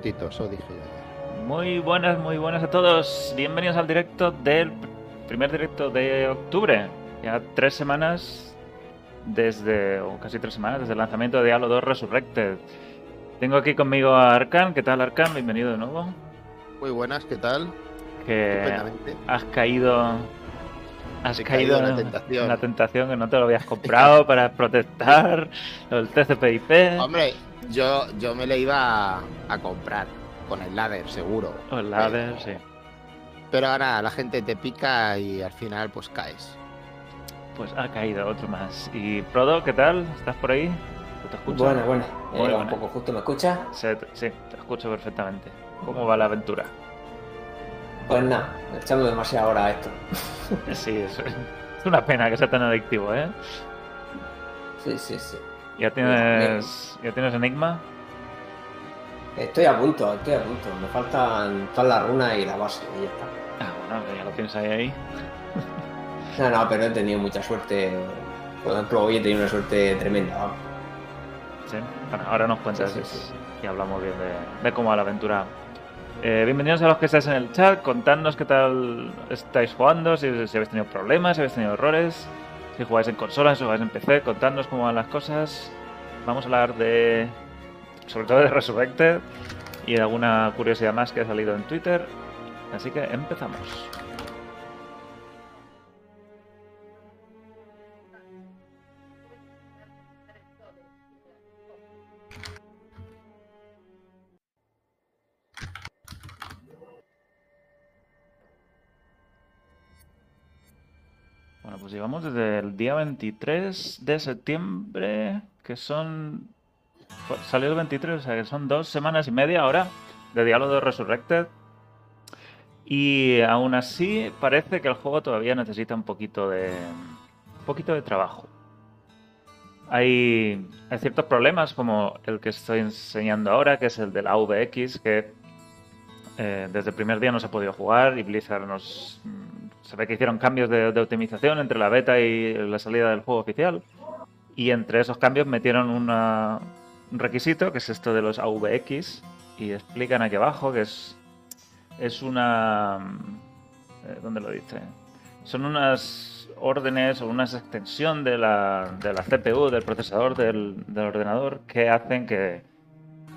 Cortito, eso dije yo ayer. Muy buenas, muy buenas a todos. Bienvenidos al directo del primer directo de octubre. Ya tres semanas desde, o casi tres semanas desde el lanzamiento de Diablo 2 Resurrected. Tengo aquí conmigo a Arkan. ¿Qué tal, Arkan? Bienvenido de nuevo. Muy buenas, ¿qué tal? Que has caído. Has He caído caído en la en- tentación. en la tentación que no te lo habías comprado para protestar el TCP/IP Hombre, yo, yo me le iba a, a comprar con el ladder, seguro. el ladder, sí. Pero ahora la gente te pica y al final pues caes. Pues ha caído otro más. Y Prodo, ¿qué tal? ¿Estás por ahí? ¿Te escucho? Buena. Muy Eh. Un poco justo, ¿me escuchas? Sí, te- sí, te escucho perfectamente. ¿Cómo va la aventura? Pues nada, echando demasiada hora a esto. Sí, es, es una pena que sea tan adictivo, ¿eh? Sí, sí, sí. ¿Ya tienes, ¿ya tienes Enigma? Estoy a punto, estoy a punto. Me faltan todas las runas y la base y ya está. Ah, bueno, ya lo tienes ahí. ahí. No, no, pero he tenido mucha suerte. Por ejemplo, hoy he tenido una suerte tremenda. Sí. Bueno, ahora nos cuentas Sí, sí, sí. y hablamos bien de, de cómo va la aventura. Eh, bienvenidos a los que estáis en el chat. Contadnos qué tal estáis jugando, si, si habéis tenido problemas, si habéis tenido errores, si jugáis en consolas, si jugáis en PC. Contadnos cómo van las cosas. Vamos a hablar de. sobre todo de Resurrected y de alguna curiosidad más que ha salido en Twitter. Así que empezamos. Pues llevamos desde el día 23 de septiembre, que son... Salió el 23, o sea que son dos semanas y media ahora de Diablo 2 Resurrected. Y aún así parece que el juego todavía necesita un poquito de... un poquito de trabajo. Hay, hay ciertos problemas como el que estoy enseñando ahora, que es el del AVX, que eh, desde el primer día no se ha podido jugar y Blizzard nos... Se ve que hicieron cambios de, optimización entre la beta y la salida del juego oficial. Y entre esos cambios metieron una- un requisito, que es esto de los AVX, y explican aquí abajo que es, es una... eh, ¿Dónde lo dice? Son unas órdenes o una extensión de la, de la CPU, del procesador del ordenador, que hacen que,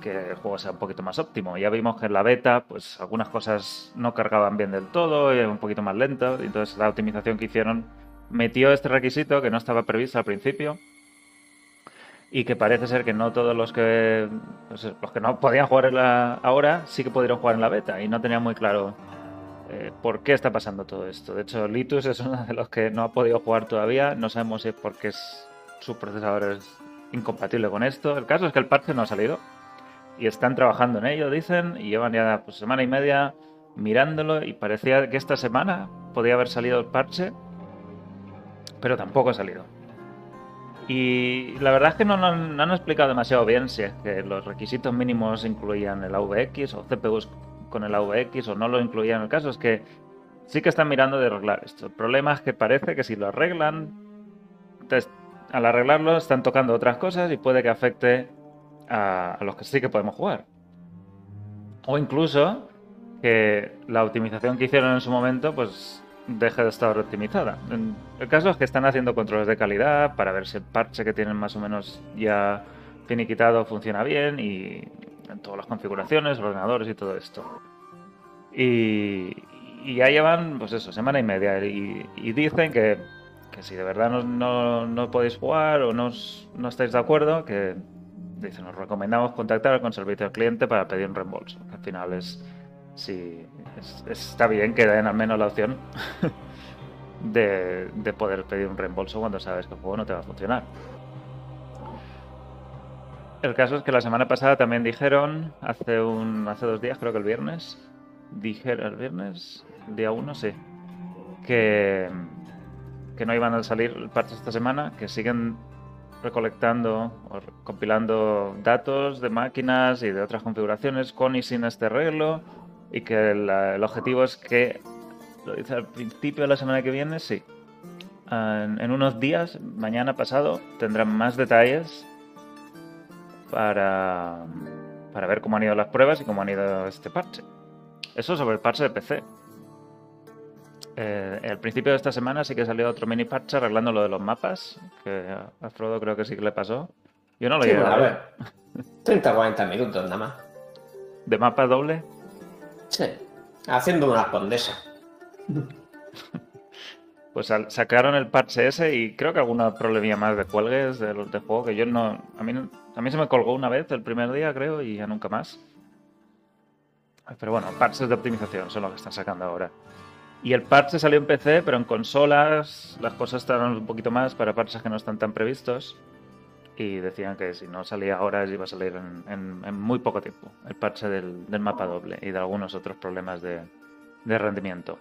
que el juego sea un poquito más óptimo. Ya vimos que en la beta, pues algunas cosas no cargaban bien del todo, y un poquito más lento. y Entonces la optimización que hicieron metió este requisito que no estaba previsto al principio. Y que parece ser que no todos los que los que no podían jugar en la, ahora sí que pudieron jugar en la beta. Y no tenían muy claro eh, por qué está pasando todo esto. De hecho, Litus es uno de los que no ha podido jugar todavía. No sabemos si es porque es, su procesador es incompatible con esto. El caso es que el parche no ha salido y están trabajando en ello, dicen, y llevan ya pues, semana y media mirándolo y parecía que esta semana podía haber salido el parche, pero tampoco ha salido. Y la verdad es que no, no- han explicado demasiado bien si es que los requisitos mínimos incluían el AVX o CPUs con el AVX o no lo incluían. El caso es que sí que están mirando de arreglar esto. El problema es que parece que si lo arreglan, al arreglarlo están tocando otras cosas y puede que afecte a, a los que sí que podemos jugar. O incluso que la optimización que hicieron en su momento, pues deje de estar optimizada. El caso es que están haciendo controles de calidad para ver si el parche que tienen más o menos ya finiquitado funciona bien y en todas las configuraciones, ordenadores y todo esto. Y, y ya llevan, pues eso, semana y media. Y, y dicen que, que si de verdad no, no- no podéis jugar o no, no estáis de acuerdo, que dicen, nos recomendamos contactar con servicio al cliente para pedir un reembolso. Al final es, sí, es- está bien que den al menos la opción de, de poder pedir un reembolso cuando sabes que el juego no te va a funcionar. El caso es que la semana pasada también dijeron, hace un hace dos días, creo que el viernes, dijeron el viernes, día 1, sí, que, que no iban a salir parches esta semana, que siguen recolectando o compilando datos de máquinas y de otras configuraciones con y sin este arreglo y que el objetivo es que, lo dice al principio de la semana que viene, sí, en, en unos días, mañana pasado, tendrán más detalles para, para ver cómo han ido las pruebas y cómo han ido este parche. Eso sobre el parche de PC. Eh, al principio de esta semana sí que salió otro mini parche arreglando lo de los mapas, que a Frodo creo que sí que le pasó. Yo no lo Sí, llegué bueno, a ver. ver. 30 40 minutos nada más. ¿De mapa doble? Sí. Haciendo una condesa. Pues al- sacaron el parche ese y creo que alguna problemilla más de cuelgues de los de juego que yo no. A mí, no- a mí se me colgó una vez el primer día, creo, y ya nunca más. Pero bueno, parches de optimización son los que están sacando ahora. Y el parche salió en PC, pero en consolas las cosas estaban un poquito más para parches que no están tan previstos. Y decían que si no salía ahora iba a salir en, en- en muy poco tiempo. El parche del, mapa doble y de algunos otros problemas de, rendimiento.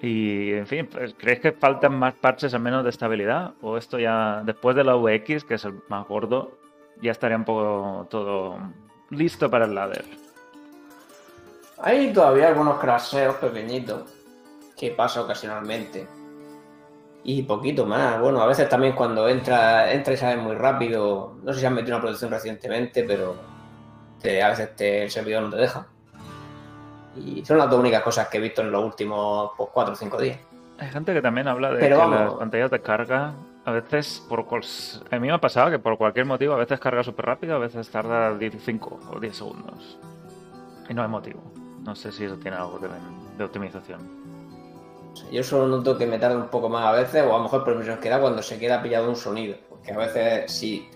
Y, en fin, pues, ¿creéis que faltan más parches al menos de estabilidad? ¿O esto ya, después de la VX, que es el más gordo, ya estaría un poco todo listo para el ladder? Hay todavía algunos crasheos pequeñitos que pasa ocasionalmente. Y poquito más. Bueno, a veces también cuando entra, entra y sale muy rápido. No sé si han metido una producción recientemente, pero te- a veces te- el servidor no te deja. Y son las dos únicas cosas que he visto en los últimos 4 o 5 días. Hay gente que también habla de Pero que vamos. las pantallas de carga, a veces, por a mí me ha pasado que por cualquier motivo, a veces carga súper rápido, a veces tarda 15 o 10 segundos. Y no hay motivo. No sé si eso tiene algo de, de optimización. Yo solo noto que me tarda un poco más a veces, o a lo mejor por impresión que da cuando se queda pillado un sonido. Porque a veces sí.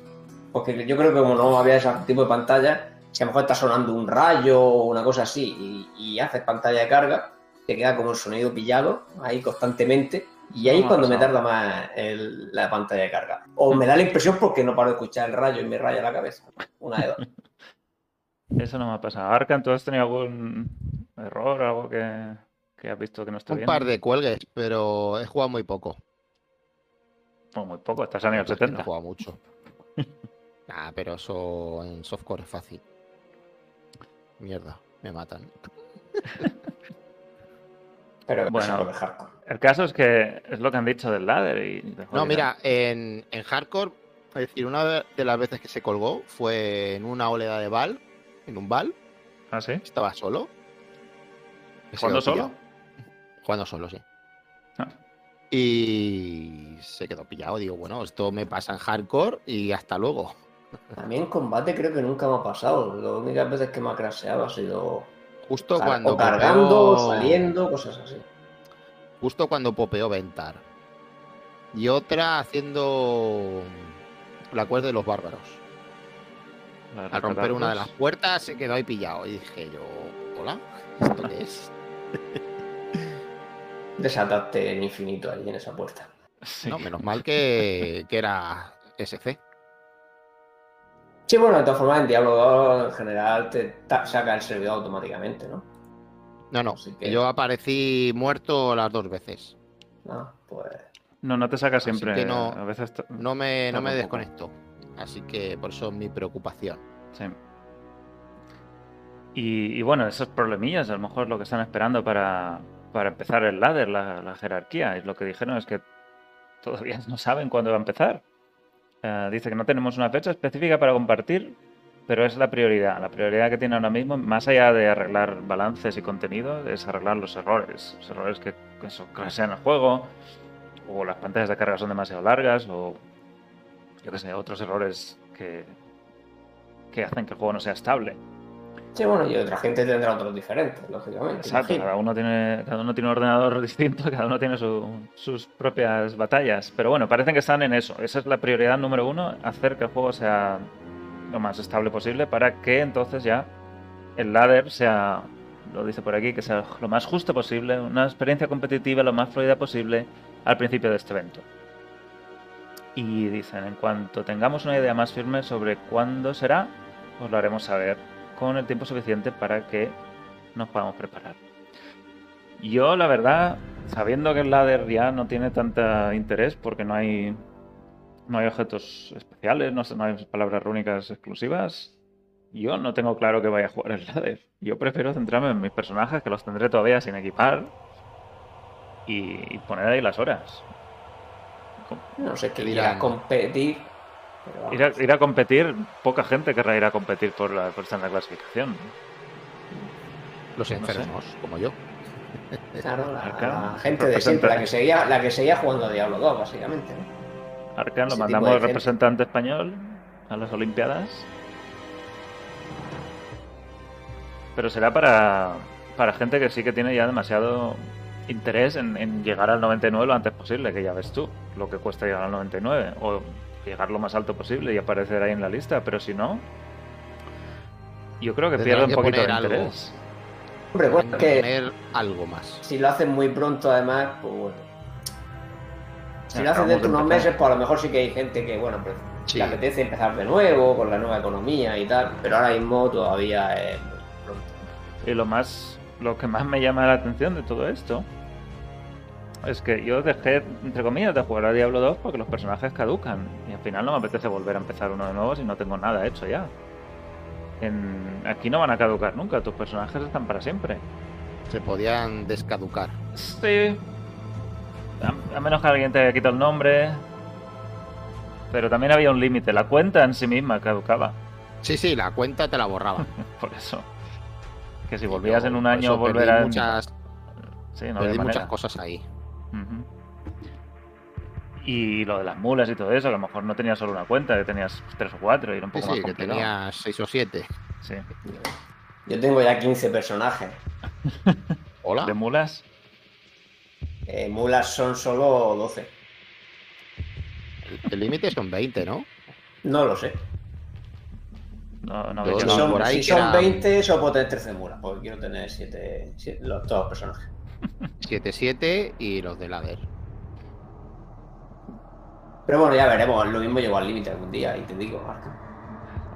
Porque yo creo que como no había ese tipo de pantalla, si a lo mejor está sonando un rayo o una cosa así y, y haces pantalla de carga, te queda como el sonido pillado ahí constantemente. Y ahí es cuando me tarda más el- la pantalla de carga. O me da la impresión porque no paro de escuchar el rayo y me raya la cabeza. Una de dos. Eso no me ha pasado. Arkan, ¿tú has tenido algún error, algo que, que has visto que no está Un bien? par de cuelgues, pero he jugado muy poco. O muy poco, estás a nivel Es que No he 70. jugado mucho. Ah, pero eso en softcore es fácil. Mierda, me matan. Pero Bueno. El caso es que es lo que han dicho del ladder y de No, mira, en, en hardcore, es decir, una de- de las veces que se colgó fue en una oleada de Val, en un Val, ¿Ah, sí? estaba solo. ¿Jugando solo? pillado. Jugando solo, sí. Ah. Y se quedó pillado. Digo, bueno, esto me pasa en hardcore y hasta luego. A mí en combate creo que nunca me ha pasado. Las únicas veces que me ha crasheado ha sido Justo car- cuando o cargando, saliendo, cosas así. Justo cuando popeó Ventar. Y otra haciendo la cuerda de los bárbaros. Al romper una de las puertas se quedó ahí pillado. Y dije yo, hola, ¿esto qué es? Desataste el infinito allí en esa puerta. Sí. No, menos mal que, que era SC. Sí, bueno, de todas formas, en Diablo 2 en general te saca el servidor automáticamente, ¿no? No, no, que- yo aparecí muerto las dos veces. Ah, pues. No, no te saca Así siempre. que no- A veces. No me, no me Tampoco. Así que por eso mi preocupación. Sí. Y, bueno, esos problemillas a lo mejor lo que están esperando para, para empezar el ladder, la, jerarquía. Y lo que dijeron es que todavía no saben cuándo va a empezar. Eh, dice que no tenemos una fecha específica para compartir, pero es la prioridad. La prioridad que tiene ahora mismo, más allá de arreglar balances y contenido, es arreglar los errores. Los errores que, que crashean el juego, o las pantallas de carga son demasiado largas, o yo qué sé, otros errores que, que hacen que el juego no sea estable. Sí, bueno, y otra gente tendrá otros diferentes, lógicamente. Exacto, cada uno tiene, cada uno tiene un ordenador distinto, cada uno tiene su- sus propias batallas. Pero bueno, parecen que están en eso. Esa es la prioridad número uno, hacer que el juego sea lo más estable posible para que entonces ya el ladder sea, lo dice por aquí, que sea lo más justo posible, una experiencia competitiva lo más fluida posible al principio de este evento. Y dicen, en cuanto tengamos una idea más firme sobre cuándo será, os lo haremos saber con el tiempo suficiente para que nos podamos preparar. Yo, la verdad, sabiendo que el ladder ya no tiene tanta interés porque no hay no hay objetos especiales, no, no hay palabras rúnicas exclusivas, yo no tengo claro que vaya a jugar el ladder. Yo prefiero centrarme en mis personajes, que los tendré todavía sin equipar, y poner ahí las horas. No sé qué Dirán. irá a competir. pero. Ir a, ir a competir, poca gente querrá ir a competir por la por estar en la clasificación. Los No sé. enfermos, como yo. Claro, la, gente de siempre, la que seguía, la que seguía jugando a Diablo 2, básicamente. ¿no? Arcan lo mandamos de de gente. representante español a las Olimpiadas. Pero será para, para gente que sí que tiene ya demasiado interés en, en llegar al 99 lo antes posible, que ya ves tú lo que cuesta llegar al 99. O llegar lo más alto posible y aparecer ahí en la lista. Pero si no, yo creo que pierde un poquito de interés. Hombre, bueno, Tienen que poner algo más. si lo hacen muy pronto, además, pues bueno. Si Ya, lo hacen dentro de unos meses, pues a lo mejor sí que hay gente que, bueno, pues Sí. le apetece empezar de nuevo con la nueva economía y tal, pero ahora mismo todavía es muy pronto. Y lo más, lo que más me llama la atención de todo esto es que yo dejé, entre comillas, de jugar a Diablo 2 porque los personajes caducan. Y al final no me apetece volver a empezar uno de nuevo si no tengo nada hecho ya. En- aquí no van a caducar nunca, tus personajes están para siempre. Se podían descaducar. Sí. A, a menos que alguien te haya quitado el nombre. Pero también había un límite. La cuenta en sí misma caducaba. Sí, sí, la cuenta te la borraba. Por eso. Que si volvías Yo, en un año volver perdí a. muchas, Sí, no perdí muchas cosas ahí. Y lo de las mulas y todo eso, que a lo mejor no tenías solo una cuenta, que tenías tres o cuatro y era un Sí, poco sí, más que complicado. tenía seis o siete. Sí. Yo tengo ya 15 personajes. Hola. ¿De mulas? Eh, mulas son solo 12. El límite son 20, ¿no? No lo sé. No, no Yo Si no, son, por ahí si son eran- 20, solo puedo tener 13 mulas, porque quiero tener 7, los, todos los personajes. 7-7 y los de ladder. Pero bueno, ya veremos. Lo mismo llego al límite algún día y te digo, Arca.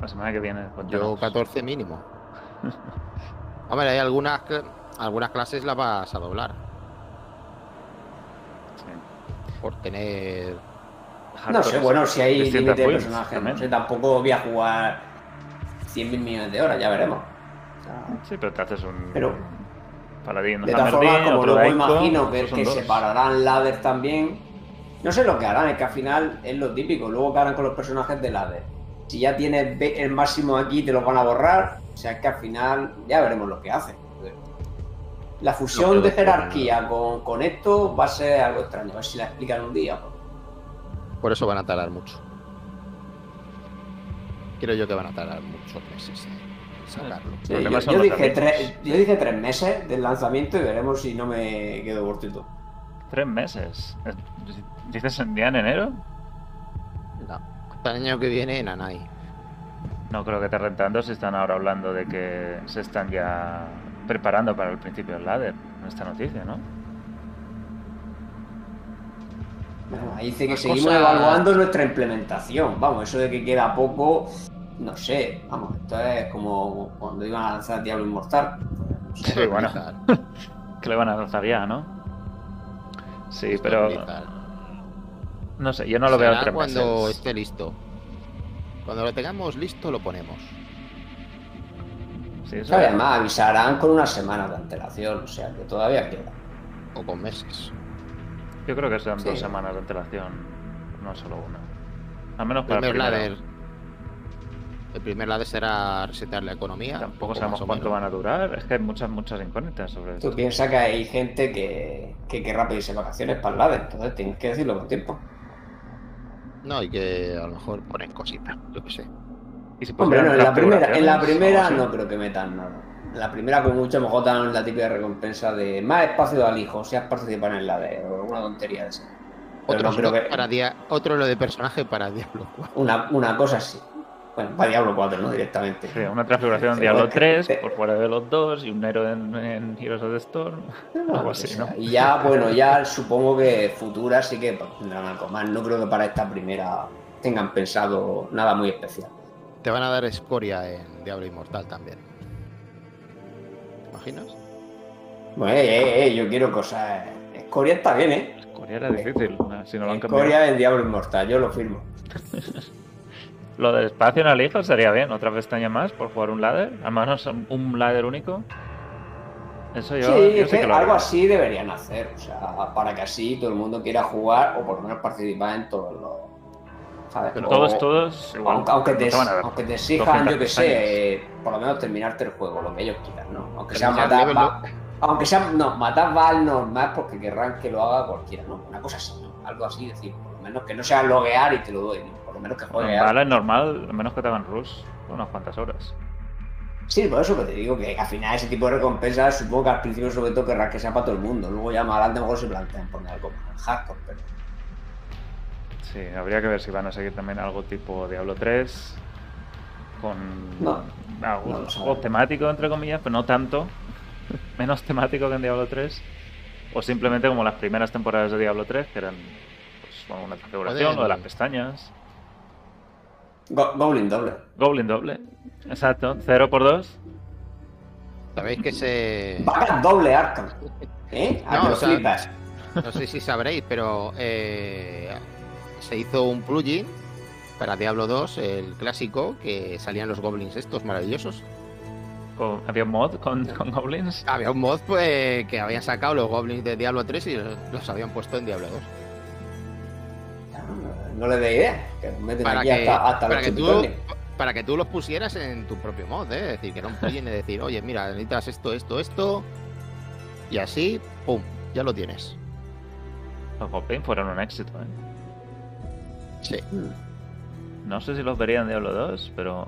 La semana que viene. Yo cuéntanos. 14 mínimo. Hombre, hay algunas, algunas clases las vas a doblar. Sí. Por tener. No sé, bueno, si hay límite de personajes, no sé, tampoco voy a jugar 100.000 millones de horas, ya veremos. O sea, Sí, pero te haces un. Pero- Paladín, de todas formas, como luego imagino que, que separarán ladder también. No sé lo que harán, es que al final es lo típico. Luego que harán con los personajes de ladder. Si ya tienes el máximo aquí, te los van a borrar. O sea, es que al final ya veremos lo que hacen. La fusión de jerarquía con, con esto va a ser algo extraño. A ver si la explican un día. Por eso van a tardar mucho. Creo yo que van a tardar muchos meses en sacarlo. Sí, yo, dije tres, yo dije tres meses del lanzamiento y veremos si no me quedo cortito. Tres meses. ¿Dices en día en enero? No. Hasta el año que viene, Nanai. No creo que te rentando si están ahora hablando de que se están ya preparando para el principio del ladder. En esta noticia, ¿no? Bueno, ahí dice que seguimos evaluando nuestra implementación. Vamos, eso de que queda poco, no sé. Vamos, esto es como cuando iban a lanzar Diablo Inmortal. No sé. Sí, bueno. Que le van a lanzar ya, ¿no? Sí, pero no sé, yo no lo veo Será tres cuando meses. esté listo. Cuando lo tengamos listo, lo ponemos. Sí, eso-. Además, avisarán con una semana de antelación, o sea que todavía queda. O con meses. Yo creo que serán Sí. dos semanas de antelación, no solo una. Al menos El para el primer ladder. El primer ladder será resetear la economía. Tampoco sabemos cuánto van a durar. Es que hay muchas, muchas incógnitas sobre Tú esto. piensas que hay gente que, que querrá pedirse vacaciones para el LADER, entonces tienes que decirlo con tiempo. No, y que a lo mejor ponen cositas, yo qué sé. Y si Hombre, no, en la primera, en la primera no creo que metan nada. La primera, con mucho, a lo mejor dan la típica recompensa de más espacio al hijo, si has participado en la de o alguna tontería de esa. Pero Otro, no creo que. para dia- otro lo de personaje para Diablo 4. Una, una cosa así. Bueno, para Diablo 4, ¿no? Directamente. Sí, una transfiguración en Diablo bueno, 3 sí. por fuera de los dos y un héroe en, en Heroes of the Storm. No, Algo así, ¿no? Y ya, bueno, ya supongo que futuras sí que pues, tendrán algo más. No creo que para esta primera tengan pensado nada muy especial. Te van a dar escoria en Diablo Inmortal también. Bueno, eh, eh, eh, yo quiero cosas. Escoria está bien, ¿eh? Corea era difícil, si no lo han cambiado. Escoria en Diablo Inmortal, yo lo firmo. Lo del espacio en el hijo sería bien, otra pestaña más por jugar un ladder. Al menos un- ladder único. Eso yo, sí, yo es que algo haría. así deberían hacer. O sea, para que así todo el mundo quiera jugar o por lo menos participar en todos los. ¿Sabes? Pero O- Todos, todos, igual. Aunque, aunque dar aunque exijan, 200 yo que sé, eh, por lo menos terminarte el juego, lo que ellos quieran, ¿no? Aunque sea matar. va- aunque sea. No, matar va al normal porque querrán que lo haga cualquiera, ¿no? Una cosa así, ¿no? Algo así, decir, por lo menos que no sea loguear y te lo doy, ¿no? Por lo menos que juegue. Vale, es normal, a menos que te hagan rush unas cuantas horas. Sí, por eso que te digo que al final ese tipo de recompensas supongo que al principio sobre todo querrás que sea para todo el mundo. Luego ya más adelante mejor se plantean poner algo más hardcore, pero. Sí, habría que ver si van a seguir también algo tipo Diablo 3 con No, algún no lo juego sabe. temático entre comillas, pero no tanto, menos temático que en Diablo 3 o simplemente como las primeras temporadas de Diablo 3 que eran pues bueno, una configuración, lo de las pestañas, Go- Goblin doble. Goblin doble, exacto, 0 por 2 Sabéis que se. Doble Arkham. ¿Eh? A No, que lo o sea- flipas. No sé si sabréis, pero eh, se hizo un plugin para Diablo 2, el clásico, que salían los goblins estos maravillosos. con- había un mod con, con Goblins. Había un mod pues, que habían sacado los goblins de Diablo 3 y los, los habían puesto en Diablo 2. No le dé idea. Que meten Para aquí que, hasta, hasta para, los que tú, para que tú los pusieras en tu propio mod, ¿eh? es decir, que era un plugin de decir, oye, mira, necesitas esto, esto, esto, y así, ¡pum! Ya lo tienes. Los Goblins fueron un éxito, ¿eh? Sí. No sé si los vería en Diablo 2, pero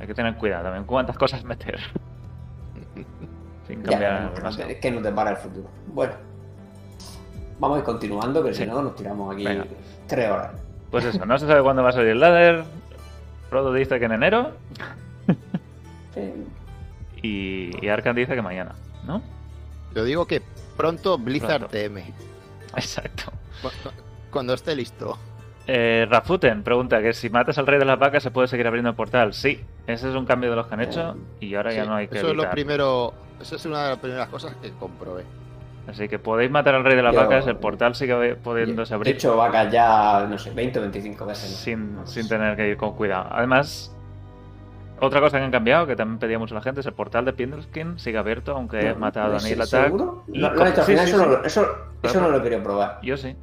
hay que tener cuidado también cuántas cosas meter. Sin Ya, cambiar no, no, demasiado. es que no te para el futuro. Bueno. Vamos a ir continuando, que Sí. si no nos tiramos aquí Venga. tres horas. Pues eso, no se sabe cuándo va a salir el ladder. Frodo dice que en enero Sí. y, y Arkan dice que mañana, ¿no? Yo digo que pronto Blizzard Pronto. TM, Exacto. Cu- cu- cuando esté listo. Eh, Rafuten pregunta que si matas al rey de las vacas se puede seguir abriendo el portal. Sí, ese es un cambio de los que han hecho y ahora ya no hay que eso es lo evitar. primero, eso es una de las primeras cosas que comprobé. Así que podéis matar al rey de las Yo- vacas, el portal sigue pudiéndose He abrir hecho vacas ya, no sé, 20 o 25 veces. ¿no? sin, No sin tener que ir con cuidado. Además, otra cosa que han cambiado, que también pedía mucho la gente, es el portal de Pinderskin sigue abierto, aunque he No, matado a ¿sí- Neil Attack. ¿Seguro? y Lo, lo con- he hecho, al sí, final sí, eso, sí. No, lo- eso, eso no lo he querido probar. Yo sí.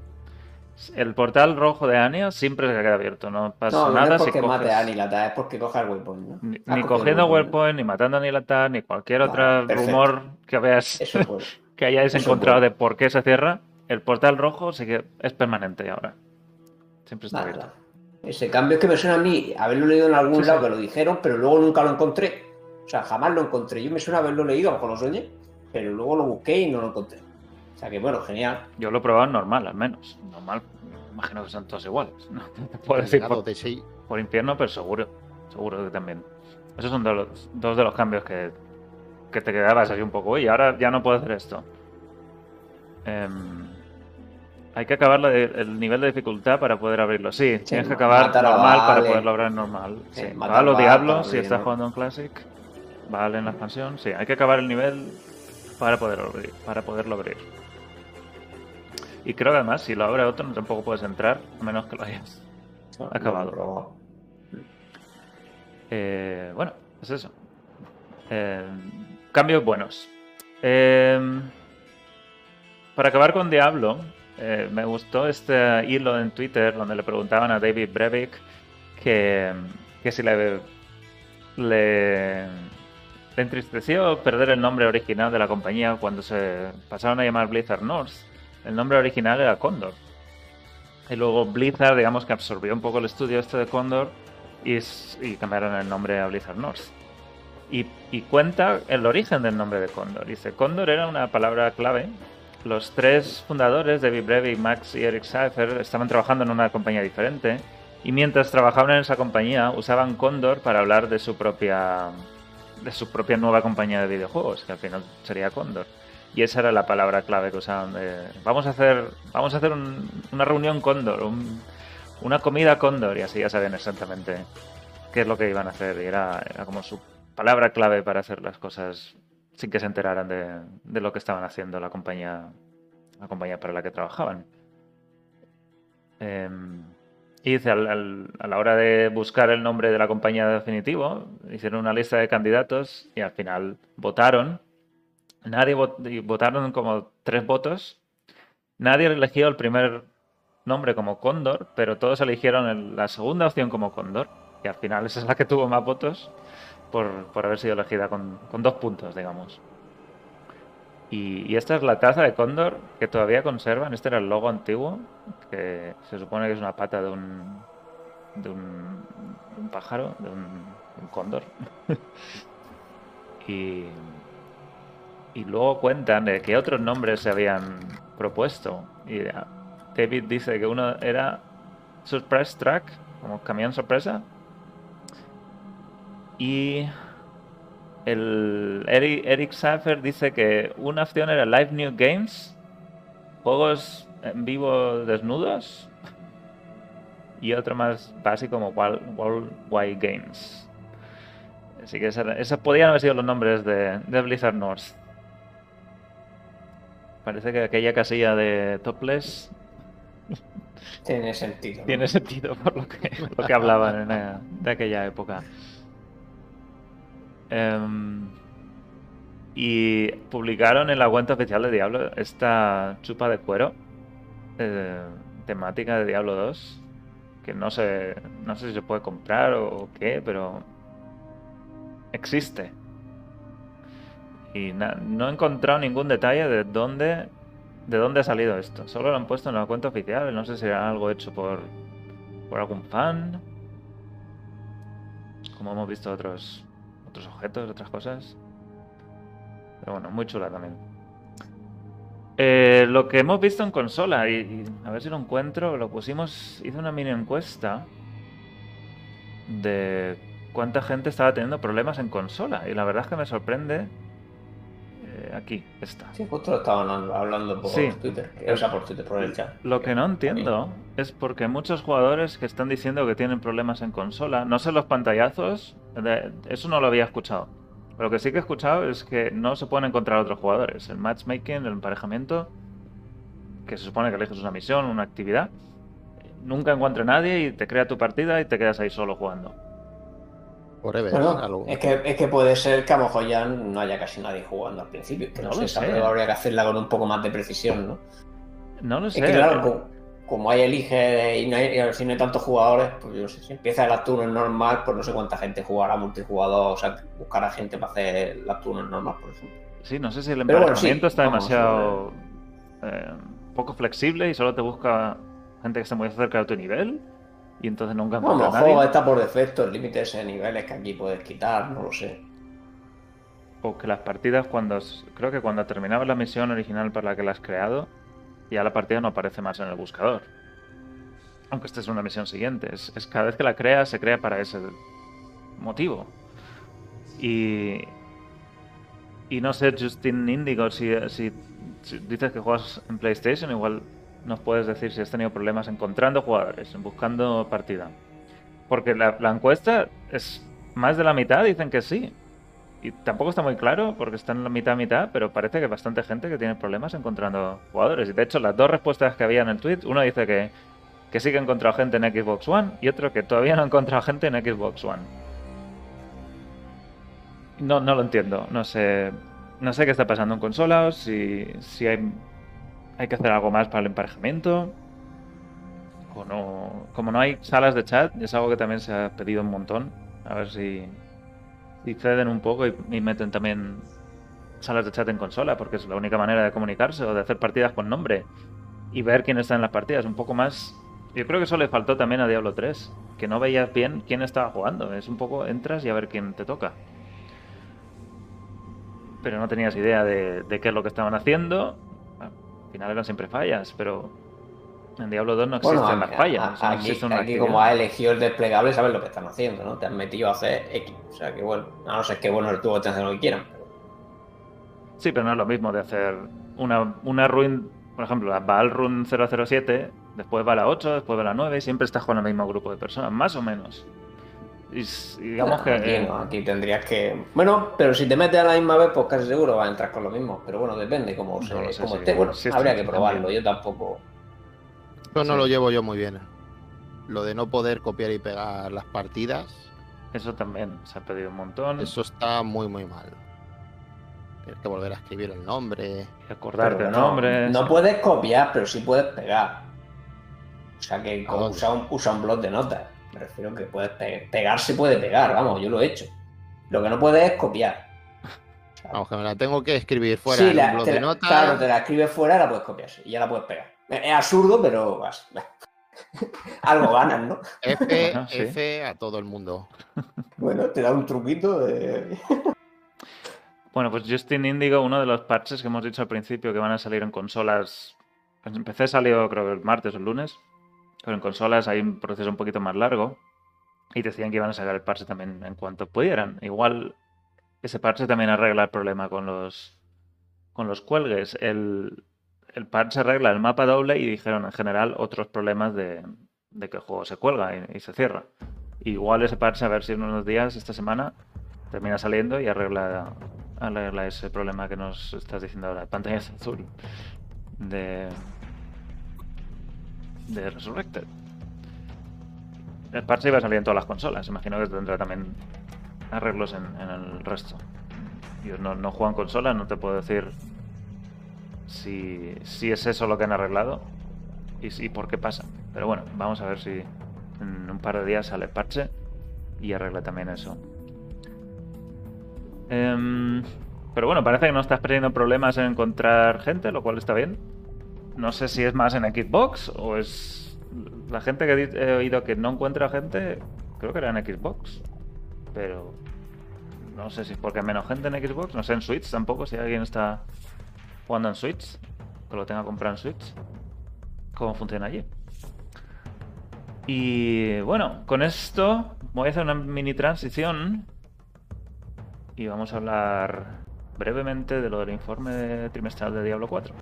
El portal rojo de Anya siempre se queda abierto, no pasa No, no nada es porque si mate a Anilata, es porque coja el waypoint, ¿no? Ni, cogiendo waypoint, ni matando a Neil Attack, ni cualquier Vale, otro perfecto. rumor que veas pues. que hayáis eso encontrado de por qué se cierra. El portal rojo sí que es permanente ahora. Siempre está Nada, abierto. nada. Ese cambio es que me suena a mí haberlo leído en algún Sí, lado sí. que lo dijeron, pero luego nunca lo encontré. O sea, jamás lo encontré. Yo me suena haberlo leído, a lo mejor lo soñé, pero luego lo busqué y no lo encontré. O sea que bueno, genial. Yo lo he probado en normal, al menos. Normal, imagino que son todos iguales. No te puedo decir por, de sí. por infierno, pero seguro. Seguro que también. Esos son dos, los- dos de los cambios que, que te quedabas así un poco. Y ahora ya no puedo hacer esto. Em, hay que acabar la de- el nivel de dificultad para poder abrirlo. Sí, tienes que acabar normal para Vale. poderlo abrir normal. Sí. Sí, matar Vale o a Vale Diablo, para si estás jugando en Classic. Vale en la expansión. Sí, hay que acabar el nivel para poderlo abrir. Para poderlo abrir. Y creo que además, si lo abre otro, tampoco puedes entrar, a menos que lo hayas Acabado. No he probado. Eh, bueno, es eso. Eh, cambios buenos. Eh, para acabar con Diablo, eh, me gustó este hilo en Twitter donde le preguntaban a David Brevik que, que si le, le, le entristeció perder el nombre original de la compañía cuando se pasaron a llamar Blizzard North. El nombre original era Condor. Y luego Blizzard, digamos que absorbió un poco el estudio este de Condor y, cambiaron el nombre a Blizzard North. Y, cuenta el origen del nombre de Condor. Dice, Condor era una palabra clave. Los tres fundadores, David Brevey, Max y Eric Seifer, estaban trabajando en una compañía diferente. Y mientras trabajaban en esa compañía, usaban Condor para hablar de su propia de su propia nueva compañía de videojuegos, que al final sería Condor. Y esa era la palabra clave usaban. de, vamos a hacer, vamos a hacer un- una reunión Condor, un- una comida Condor, y así ya sabían exactamente qué es lo que iban a hacer. Y era, como su palabra clave para hacer las cosas sin que se enteraran de, de lo que estaban haciendo la compañía, la compañía para la que trabajaban. Em, y dice, a la hora de buscar el nombre de la compañía definitivo, hicieron una lista de candidatos y al final votaron. Nadie votaron como tres votos. Nadie eligió el primer nombre como Cóndor, pero todos eligieron el- la segunda opción como Cóndor. Y al final esa es la que tuvo más votos por, por haber sido elegida con, con dos puntos, digamos. Y, y esta es la taza de cóndor que todavía conservan. Este era el logo antiguo, que se supone que es una pata de un, de un, un pájaro, de un, un cóndor. y, y luego cuentan de qué otros nombres se habían propuesto. Y ah, David dice que uno era Surprise Track, como camión sorpresa. Y el Eric, Eric dice que una opción era Live New Games, juegos en vivo desnudos, y otro más básico como World, Worldwide Games. Así que esos podían haber sido los nombres de, de Blizzard North. Parece que aquella casilla de Topless Tiene sentido. ¿no? tiene sentido por lo que, por lo que hablaban en, eh, de aquella época. Em, y publicaron en la cuenta oficial de Diablo esta chupa de cuero eh, temática de Diablo 2 que no sé, no sé si se puede comprar o qué, pero existe. Y no he encontrado ningún detalle de dónde, de dónde ha salido esto. Solo lo han puesto en la cuenta oficial. No sé si era algo hecho por, por algún fan. Como hemos visto otros, otros objetos, otras cosas. Pero bueno, muy chula también. Eh, lo que hemos visto en consola, y, y a ver si lo encuentro, lo pusimos, hice una mini encuesta de cuánta gente estaba teniendo problemas en consola. Y la verdad es que me sorprende. Aquí está. Sí, justo lo estaban hablando por Sí. Twitter. O sea, por Twitter, por el chat. Lo que no entiendo es porque muchos jugadores que están diciendo que tienen problemas en consola, no sé los pantallazos, de- eso no lo había escuchado. Pero lo que sí que he escuchado es que no se pueden encontrar otros jugadores. El matchmaking, el emparejamiento, que se supone que eliges una misión, una actividad, nunca encuentra a nadie y te crea tu partida y te quedas ahí solo jugando. Forever, Bueno, algo. es que, es que puede ser que a lo mejor ya no haya casi nadie jugando al principio. Que no, No sé, lo esa sé. prueba habría que hacerla con un poco más de precisión, ¿no? No lo Es sé. que claro, como, como hay elige y no hay, y si no hay tantos jugadores, pues yo no sé, si empieza el turno normal, pues no sé cuánta gente jugará multijugador, o sea, buscará gente para hacer las turnos normal, por ejemplo. Sí, no sé si el Pero bueno, emparejamiento sí, está vamos, demasiado eh, poco flexible y solo te busca gente que esté muy cerca de tu nivel y entonces nunca No, a lo encuentra a nadie. está por defecto el límite de niveles que aquí puedes quitar, no lo sé. O que las partidas cuando... Creo que cuando terminabas la misión original para la que la has creado, ya la partida no aparece más en el buscador. Aunque estés en una misión siguiente. Es, es cada vez que la creas, se crea para ese motivo. Y... Y no sé, Justin Indigo, si, si, si dices que juegas en PlayStation, igual nos puedes decir si has tenido problemas encontrando jugadores, buscando partida. Porque la, la encuesta es más de la mitad, dicen que sí. Y tampoco está muy claro porque está en la mitad mitad, pero parece que hay bastante gente que tiene problemas encontrando jugadores. Y de hecho, las dos respuestas que había en el tweet, uno dice que, que sí que ha encontrado gente en Xbox One y otro que todavía no ha encontrado gente en Xbox One. No, no lo entiendo. No sé. No sé qué está pasando en consolas, si, si hay, hay que hacer algo más para el emparejamiento. O no. Como no hay salas de chat, es algo que también se ha pedido un montón. A ver si, ceden un poco y, meten también salas de chat en consola, porque es la única manera de comunicarse o de hacer partidas con nombre y ver quién está en las partidas. Un poco más Yo creo que eso le faltó también a Diablo 3, que no veías bien quién estaba jugando. Es un poco, entras y a ver quién te toca. Pero no tenías idea de, de qué es lo que estaban haciendo. Al final eran siempre fallas, pero en Diablo 2 no existen Bueno, las fallas. o sea, no aquí, existe una aquí como has elegido el desplegable, sabes lo que están haciendo, ¿no? Te han metido a hacer X. O sea que bueno, a no ser que bueno el tubo te hacen lo que quieran. pero- Sí, pero no es lo mismo de hacer una, una run, por ejemplo, la- va al run 007, después va a la 8, después va a la 9 y siempre estás con el mismo grupo de personas, más o menos. Digamos que... aquí, eh, no, aquí tendrías que. Bueno, pero si te metes a la misma vez, pues casi seguro vas a entrar con lo mismo. Pero bueno, depende cómo, No se, lo sé, cómo sí, esté. Bueno, sí, habría que probarlo. también. Yo tampoco. Eso no Sí. lo llevo yo muy bien. Lo de no poder copiar y pegar las partidas, Eso también se ha pedido un montón. eso está muy, muy mal. Tienes que volver a escribir el nombre. y acordarte el no, nombre. No puedes copiar, pero sí puedes pegar. O sea que ¿A como dónde? usa un, usa un blog de notas. Me refiero que puedes pe- pegar, se puede pegar, vamos, yo lo he hecho. Lo que no puedes es copiar. Vamos, que me la tengo que escribir fuera Sí, en la- un blog te de la- notas. Claro, te la escribes fuera la puedes copiar sí, y ya la puedes pegar. Es absurdo, pero vas. algo ganas, ¿no? F, Ajá, sí. F a todo el mundo. Bueno, te da un truquito de. Bueno, pues Justin Indigo, uno de los parches que hemos dicho al principio que van a salir en consolas. En PC salió creo que el martes o el lunes. Pero en consolas hay un proceso un poquito más largo. Y decían que iban a sacar el parche también en cuanto pudieran. Igual ese parche también arregla el problema con los con los cuelgues. El, el parche arregla el mapa doble y dijeron en general otros problemas de, de que el juego se cuelga y, se cierra. Igual ese parche, a ver si en unos días, esta semana, termina saliendo y arregla, arregla ese problema que nos estás diciendo ahora, pantalla azul de, de Resurrected. El parche iba a salir en todas las consolas, imagino que tendrá también arreglos en, el resto. Yo no, no juego en consola, no te puedo decir si, si es eso lo que han arreglado y, si- por qué pasa. Pero bueno, vamos a ver si en un par de días sale parche y arregla también eso. Em, pero bueno, parece que no estás perdiendo problemas en encontrar gente, lo cual está bien. No sé si es más en Xbox o es... La gente que he oído que no encuentra gente, creo que era en Xbox. Pero no sé si es porque hay menos gente en Xbox, no sé en Switch tampoco, si alguien está jugando en Switch, que lo tenga comprado en Switch. ¿Cómo funciona allí? Y bueno, con esto voy a hacer una mini transición y vamos a hablar brevemente de lo del informe trimestral de Diablo 4.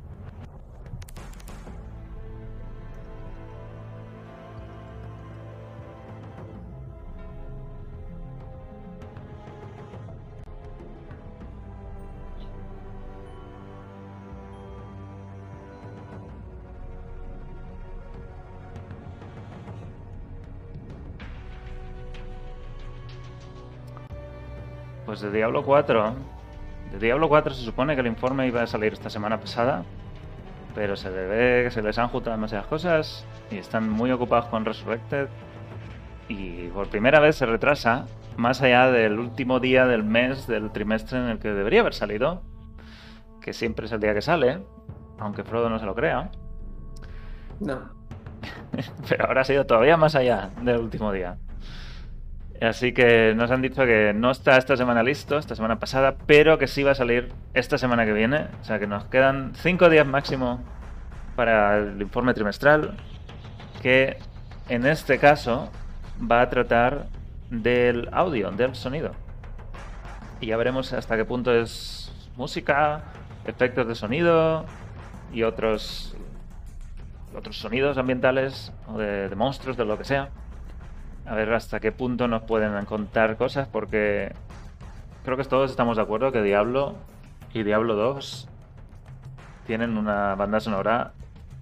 De Diablo 4. De Diablo 4 se supone que el informe iba a salir esta semana pasada. Pero se debe que se les han juntado demasiadas cosas. Y están muy ocupados con Resurrected. Y por primera vez se retrasa. Más allá del último día del mes del trimestre en el que debería haber salido. Que siempre es el día que sale. Aunque Frodo no se lo crea. No. Pero ahora ha sido todavía más allá del último día. Así que nos han dicho que no está esta semana listo, esta semana pasada, pero que sí va a salir esta semana que viene. O sea que nos quedan cinco días máximo para el informe trimestral, que en este caso va a tratar del audio, del sonido. Y ya veremos hasta qué punto es música, efectos de sonido y otros otros sonidos ambientales o de monstruos, de lo que sea. A ver hasta qué punto nos pueden contar cosas, porque creo que todos estamos de acuerdo que Diablo y Diablo 2 tienen una banda sonora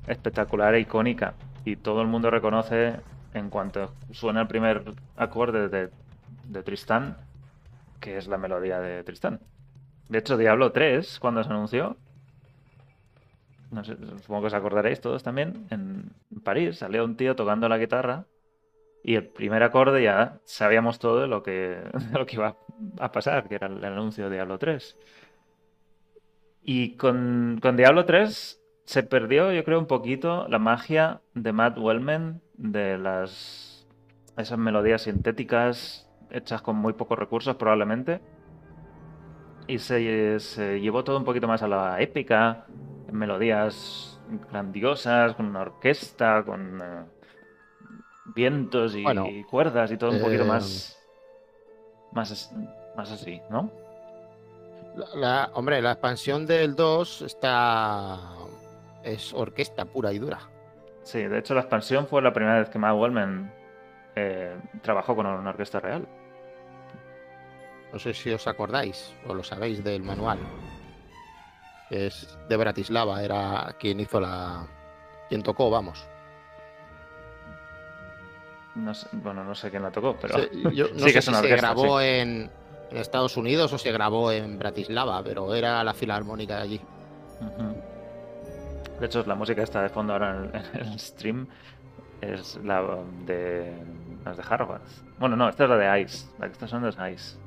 espectacular e icónica. Y todo el mundo reconoce, en cuanto suena el primer acorde de, de Tristán, que es la melodía de Tristán. De hecho, Diablo 3, cuando se anunció, no sé, supongo que os acordaréis todos también, en París salió un tío tocando la guitarra y el primer acorde ya sabíamos todo lo que, lo que iba a pasar, que era el anuncio de Diablo 3. Y con, con Diablo 3 se perdió, yo creo, un poquito la magia de Matt Wellman de las esas melodías sintéticas hechas con muy pocos recursos probablemente. Y se, se llevó todo un poquito más a la épica, melodías grandiosas, con una orquesta, con eh, vientos y Bueno, cuerdas y todo un poquito eh, más, más, más así, ¿no? La, la- hombre, la expansión del 2 está. Es orquesta pura y dura. Sí, de hecho la expansión fue la primera vez que Matt Wellman eh, trabajó con una orquesta real. No sé si os acordáis o lo sabéis del manual. Es de Bratislava, era quien hizo la. quien tocó, vamos. No sé- bueno, no sé quién la tocó, pero Sí, yo no sí que sé es si se grabó sí. en, en Estados Unidos o se grabó en Bratislava, pero era la filarmónica de allí. De hecho, la música está de fondo ahora en el, en el stream. Es la de las de Harvard. Bueno, no, esta es la de Ice. La que está sonando es Ice.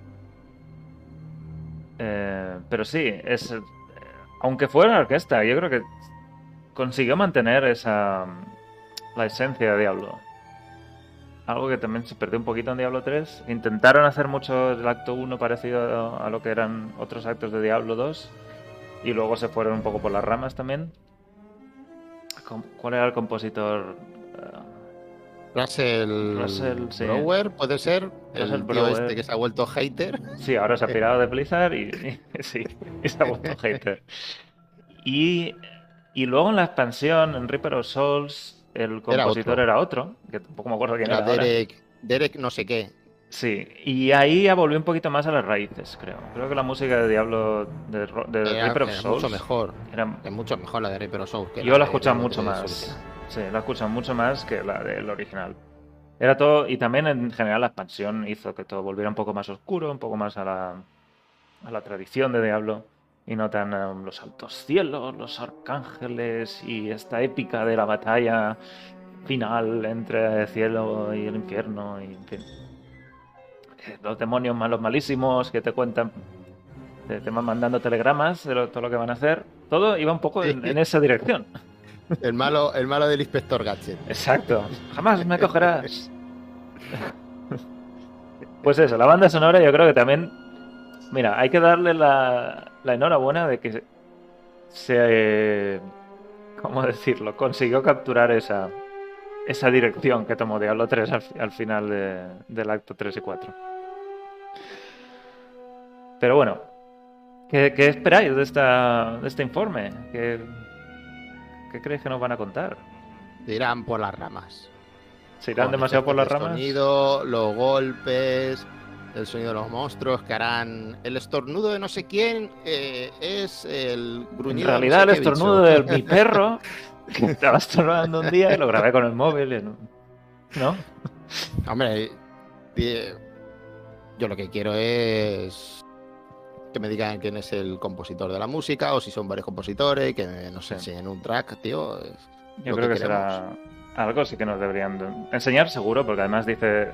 Eh, pero sí, es. eh, Aunque fuera orquesta, yo creo que consiguió mantener esa. la esencia de Diablo. Algo que también se perdió un poquito en Diablo 3. Intentaron hacer mucho el acto 1 parecido a lo que eran otros actos de Diablo 2. Y luego se fueron un poco por las ramas también. ¿Cuál era el compositor? Eh, Russell, Russell, sí. Brower, puede ser. Russell el tío este que se ha vuelto hater. sí, ahora se ha pirado de Blizzard y, y- sí, y se ha vuelto hater. Y, y luego en la expansión, en Reaper of Souls, el compositor otro. era otro, que tampoco me acuerdo quién Era era. ahora. Derek, Derek no sé qué. Sí, y ahí ya volvió un poquito más a las raíces, creo. Creo que la música de Diablo de, de Era, Reaper of era Souls mucho mejor. era Es mucho mejor la de Reaper of Souls. que Yo la la Diablo mucho 3 más. Sí, la he escuchado mucho más que la del original. Era todo, y también en general la expansión hizo que todo volviera un poco más oscuro, un poco más a la, a la tradición de Diablo, y no tan eh, los altos cielos, los arcángeles y esta épica de la batalla final entre el cielo y el infierno, y en fin. Eh, Los demonios malos malísimos que te cuentan, te, te van mandando telegramas de lo- todo lo que van a hacer. Todo iba un poco en- en esa dirección. El malo, el malo del inspector Gadget. Exacto. Jamás me cogerás. Pues eso, la banda sonora yo creo que también... Mira, hay que darle la, la enhorabuena de que se... ¿Cómo decirlo? Consiguió capturar esa, esa dirección que tomó Diablo 3 al, al final de- del acto 3 y 4. Pero bueno, ¿qué, qué esperáis de, esta, de este informe? ¿Qué, ¿Qué creéis que nos van a contar? Irán por las ramas. ¿Se irán Con demasiado por las ramas? Sonido, los golpes, el sonido de los monstruos que harán. El estornudo de no sé quién eh, es el En gruñido. de no realidad, sé el estornudo de mi perro, que estaba estornudando un día y lo grabé con el móvil. y no- ¿No? Hombre, eh, yo lo que quiero es que me digan quién es el compositor de la música o si son varios compositores, que nos Sí. enseñen un track, tío. Yo creo que que será algo sí que nos deberían de- enseñar seguro, porque además dice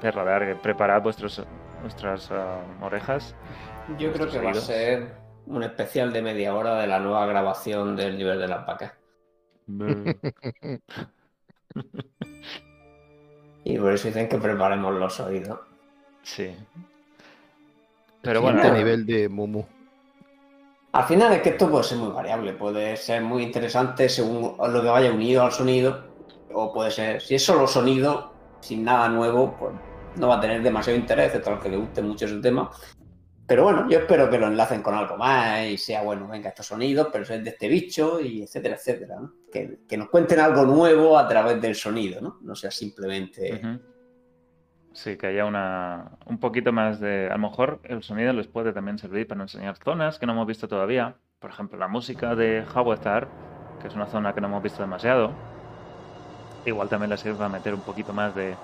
Terradar que preparad vuestros, vuestras ah, orejas. Yo creo que va a ser un especial de media hora de la nueva grabación del nivel de las vacas. Y por eso dicen que preparemos los oídos. Sí. Pero bueno, nivel de Mumu. Al final es que esto puede ser muy variable, puede ser muy interesante según lo que vaya unido al sonido, o puede ser, si es solo sonido, sin nada nuevo, pues no va a tener demasiado interés, excepto a los que le guste mucho ese tema. Pero bueno, yo espero que lo enlacen con algo más y sea, bueno, venga, estos sonidos, pero es de este bicho y etcétera, etcétera. ¿no? Que, que nos cuenten algo nuevo a través del sonido, ¿no? No sea simplemente... Sí, que haya una, un poquito más de... A lo mejor el sonido les puede también servir para enseñar zonas que no hemos visto todavía. Por ejemplo, la música de Hawethar, que es una zona que no hemos visto demasiado. Igual también les sirve para meter un poquito más de...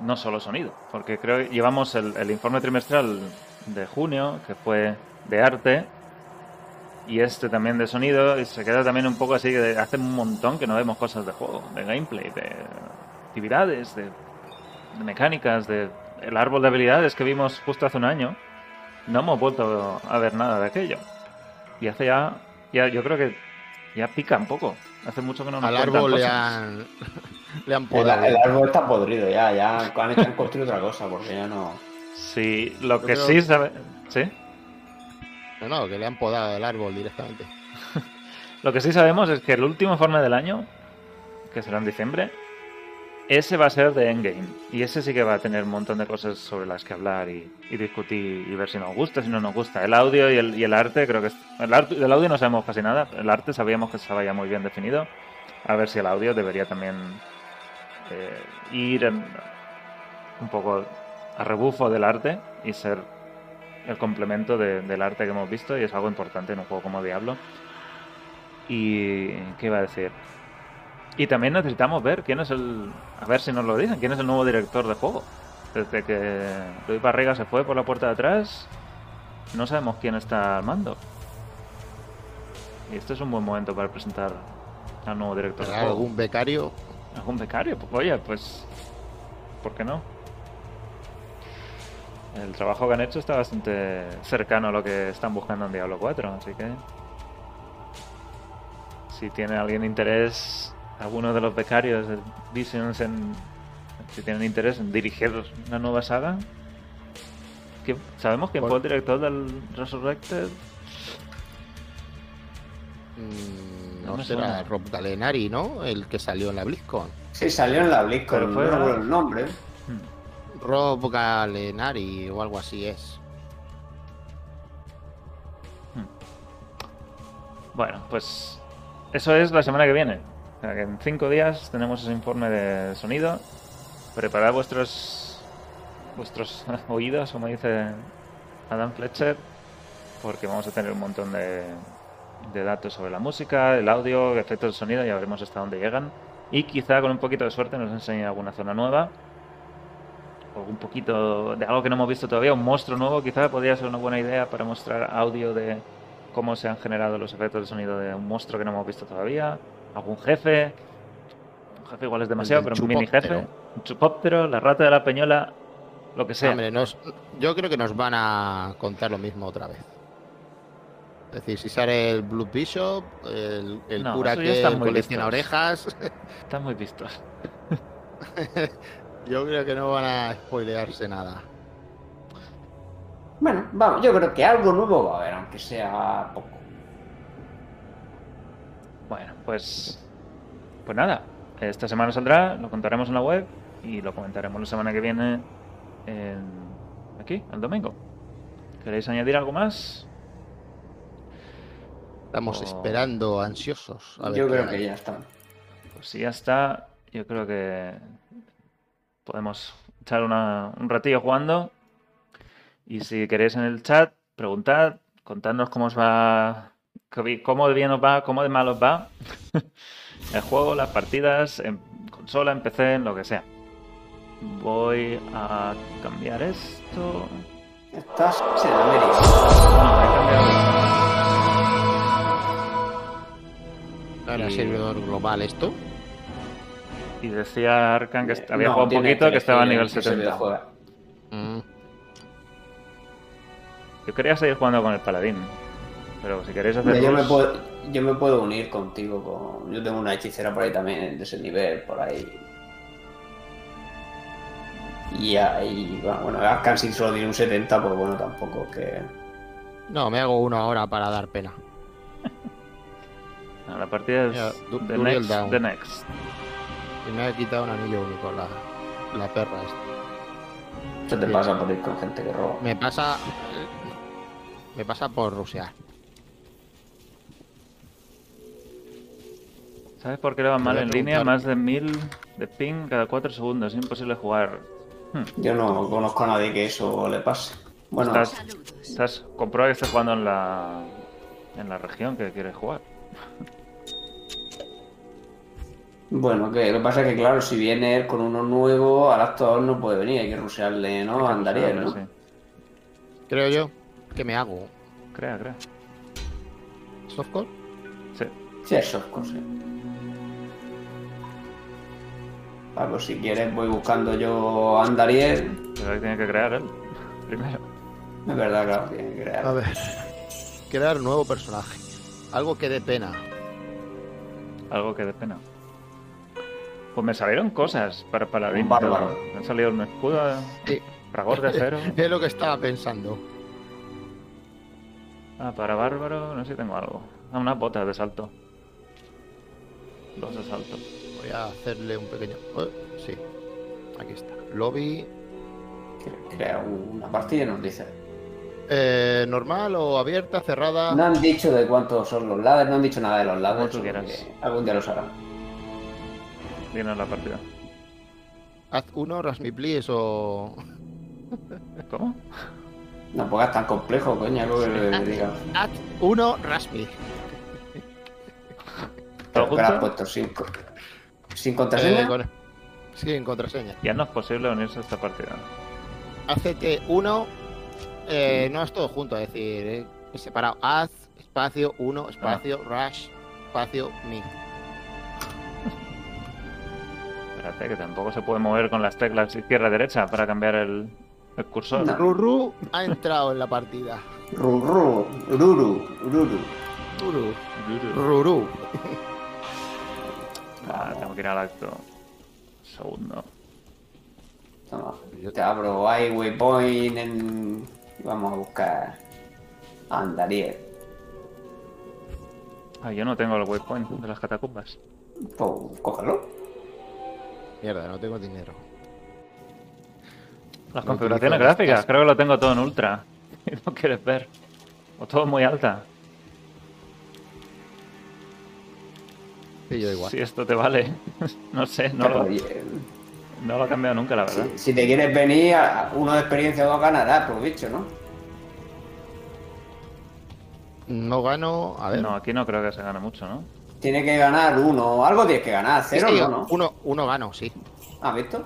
No solo sonido, porque creo que llevamos el, el informe trimestral de junio, que fue de arte, y este también de sonido, y se queda también un poco así, que hace un montón que no vemos cosas de juego, de gameplay, de actividades, de de mecánicas, de el árbol de habilidades que vimos justo hace un año, no hemos vuelto a ver nada de aquello. Y hace ya, ya yo creo que ya pica un poco. Hace mucho que no nos Al árbol le han, Le han El, podado. el árbol está podrido ya, ya han, han construido otra cosa, porque ya no. Sí, lo Yo que creo- sí sabe... ¿Sí? No, no, que le han podado el árbol directamente. Lo que sí sabemos es que el último informe del año, que será en diciembre, ese va a ser de Endgame. Y ese sí que va a tener un montón de cosas sobre las que hablar y, discutir y ver si nos gusta, si no nos gusta. El audio y el, y el arte, creo que... es- el arte, del audio no sabemos casi nada. El arte sabíamos que estaba ya muy bien definido. A ver si el audio debería también eh, ir un poco a rebufo del arte y ser el complemento de- del arte que hemos visto y es algo importante en un juego como Diablo. Y. ¿Qué iba a decir? Y también necesitamos ver quién es el. A ver si nos lo dicen, quién es el nuevo director de juego. Desde que Luis Barriga se fue por la puerta de atrás, no sabemos quién está al mando. Y este es un buen momento para presentar al nuevo director de ¿Habrá juego. algún becario? ¿Algún becario? Pues, oye, pues. ¿Por qué no? El trabajo que han hecho está bastante cercano a lo que están buscando en Diablo 4, así que. Si tiene alguien interés, alguno de los becarios de Visions en. Si tienen interés en dirigir una nueva saga. ¿quién- ¿Sabemos quién fue el director del Resurrected? Mm, No no será suena. Rob Galenari, ¿no? El que salió en la BlizzCon. Sí, salió en la BlizzCon, Pero fue- no recuerdo el nombre. Hmm. Rob Galenari o algo así es. Bueno, pues eso es la semana que viene. En cinco días tenemos ese informe de sonido. Preparad vuestros vuestros oídos, como dice Adam Fletcher, porque vamos a tener un montón de, de datos sobre la música, el audio, efectos de sonido, ya veremos hasta dónde llegan. Y quizá con un poquito de suerte nos enseñe alguna zona nueva. O un poquito de algo que no hemos visto todavía, un monstruo nuevo, quizá podría ser una buena idea para mostrar audio de cómo se han generado los efectos de sonido de un monstruo que no hemos visto todavía, algún jefe, un jefe igual es demasiado, pero un mini jefe, un chupóptero, la rata de la peñola, lo que sea. Hombre, nos- yo creo que nos van a contar lo mismo otra vez. Es decir, si sale el Blue Bishop, el, el No, cura que muy colecciona orejas, Están muy vistos. yo creo que no van a spoilearse nada. Bueno, vamos, yo creo que algo nuevo va a haber, aunque sea poco. Bueno, pues pues nada, esta semana saldrá, lo contaremos en la web y lo comentaremos la semana que viene en- aquí, el domingo. ¿Queréis añadir algo más? Estamos esperando ansiosos. a ver Yo creo que ya está. Pues si ya está, yo creo que podemos echar una- un ratillo jugando. Y si queréis en el chat, preguntad, contadnos cómo os va, cómo de bien os va, cómo de mal os va. el juego, las partidas, en consola, en PC, en lo que sea. Voy a cambiar esto. Estás en América. No, he cambiado. ¿Era Y- servidor global esto? Y decía Arkan que est- había No, jugado un poquito, que estaba a nivel en qué 70. servidor juega. Mm, Yo quería seguir jugando con el paladín. Pero si queréis hacer yo, me puedo, yo me puedo unir contigo. Con... Yo tengo una hechicera por ahí también, de ese nivel, por ahí. Y ahí, bueno, Arkansas solo tiene un 70, pues bueno, tampoco que. No, me hago uno ahora para dar pena. No, la partida es the, next, Down. the next. Y me ha quitado un anillo único la, la perra esta. Se te pasa por ir con gente que roba. Me pasa. Me pasa por rusear. ¿Sabes por qué le va mal en línea? Más de 1000 de ping cada 4 segundos. Es imposible jugar. Hmm. Yo no conozco a nadie que eso le pase. Bueno, Estás, estás, comprueba que estás jugando en la, en la región que quieres jugar. bueno, que lo que pasa es que, claro, si viene él con uno nuevo, al actor no puede venir, hay que rusearle, ¿no? Que Andaría, ¿no? sí. Creo yo. ¿Qué me hago? Crea, crea. ¿Softcore? Sí. Sí, es cosa. Pues si quieres voy buscando yo a Andariel. Pero ahí tiene que crear él. Primero. Es verdad, claro, tiene que crear. A ver. Crear nuevo personaje. Algo que dé pena. Algo que dé pena. Pues me salieron cosas para paladín. Un bárbaro. Me ha salido un escudo, Sí. fragor de acero. Es lo que estaba pensando. Ah, para bárbaro, no sé si tengo algo. Ah, unas botas de salto. Dos de salto. Voy a hacerle un pequeño. eh, sí, aquí está. Lobby. Cre- Crea una partida y nos dice. eh, normal o abierta, cerrada. No han dicho de cuántos son los ladders, no han dicho nada de los ladders. Como tú quieras. Algún día los harán. Dinos la partida. Haz uno, Rasmi Please o. ¿Cómo? No pongas tan complejo, coño, algo que le diga. Haz uno, Rasmi. ¿Todo Pero que le has junto? puesto sin, co- sin contraseña. Eh, con- en contraseña. Ya no es posible unirse a esta partida. Hacete uno. eh, no es todo junto, es decir, eh, separado. Haz, espacio, uno, espacio, rush, espacio, mi. Espérate, que tampoco se puede mover con las teclas izquierda y derecha para cambiar el, el cursor. No. Ruru ha entrado en la partida. Ru, ru, ruru, ruru. Ruru. Ruru. Ah, tengo que ir al acto. Segundo. Toma, te abro hay waypoint en... y Vamos a buscar a Andariel. Ah, yo no tengo el waypoint de las catacumbas. Pues cógelo. Mierda, no tengo dinero. Las No configuraciones gráficas, creo que lo tengo todo en ultra. No quieres ver. O todo muy alta. Sí, yo igual. Si esto te vale. no sé, no lo, no lo he cambiado nunca, la verdad. si, si te quieres venir, a- uno de experiencia o dos ganarás, por bicho, ¿no? No gano. A ver. No, aquí no creo que se gane mucho, ¿no? Tiene que ganar uno. Algo tienes que ganar. Cero sí, no, ¿no? Uno, uno gano, sí. ¿Has visto?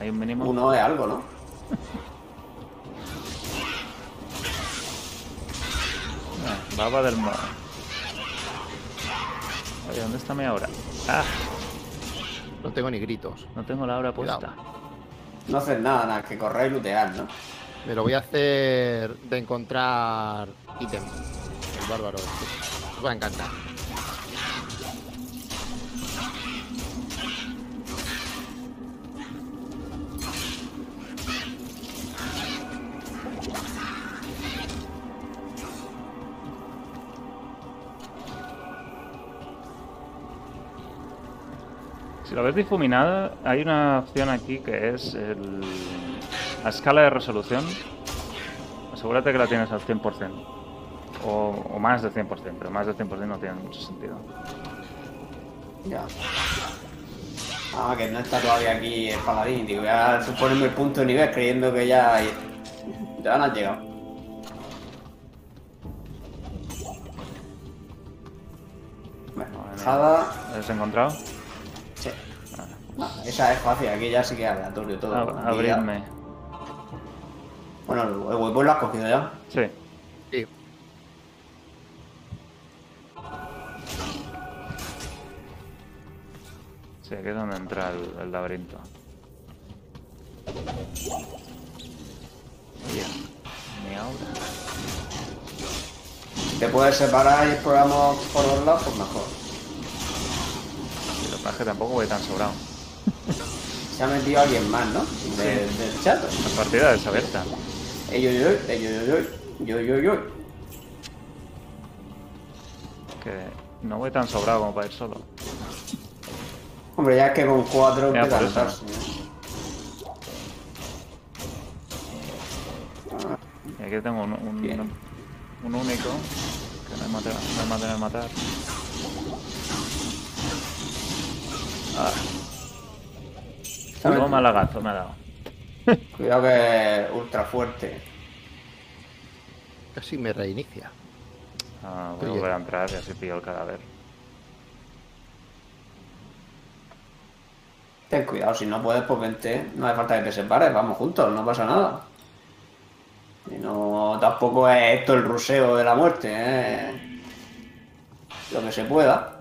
Hay un mínimo. Uno es algo, ¿no? Baba del mar. Oye, ¿dónde está mi aura? Ah, No tengo ni gritos. no tengo la aura puesta. Cuidado. No haces nada, nada, que correr y lootear, ¿no? Me lo voy a hacer de encontrar ítem. El bárbaro. este. Os va a encantar. Si lo ves difuminado, hay una opción aquí que es el... la escala de resolución. Asegúrate que la tienes al 100%. O, o más del 100%, pero más del 100% no tiene mucho sentido. Ya. Ah, que no está todavía aquí el paladín. Digo, voy a suponerme el punto de nivel creyendo que ya, ya no has llegado. Bueno, Bueno. Jada. ¿Lo has encontrado? Esa es fácil, aquí ya sí que es aleatorio todo. Ab- ya- abrirme. Bueno, el el huevo lo has cogido ya. Sí. Sí. Sí, aquí es donde entra el, el laberinto. Bien. Aura. Si te puedes separar y exploramos por los lados, pues mejor. Y lo que pasa es que tampoco voy tan sobrado. Se ha metido alguien más, ¿no? De- Del chat. La partida es abierta. Ey, yo, yo, ey, yo, yo, yo, yo, yo, yo. Que no voy tan sobrado como para ir solo. Hombre, ya es que con cuatro Ya, empieza a por eso. Y aquí tengo un, un, Bien. un único. Que no hay manera, no hay manera de matar. Ah, Toma lagazo me ha dado. Cuidado que es ultra fuerte. Casi me reinicia. Ah, voy a volver a entrar y así pillo el cadáver. Ten cuidado, si no puedes, pues vente. No hace falta que te separes, vamos juntos, no pasa nada. Y no, tampoco es esto el ruseo de la muerte, ¿eh? Lo que se pueda.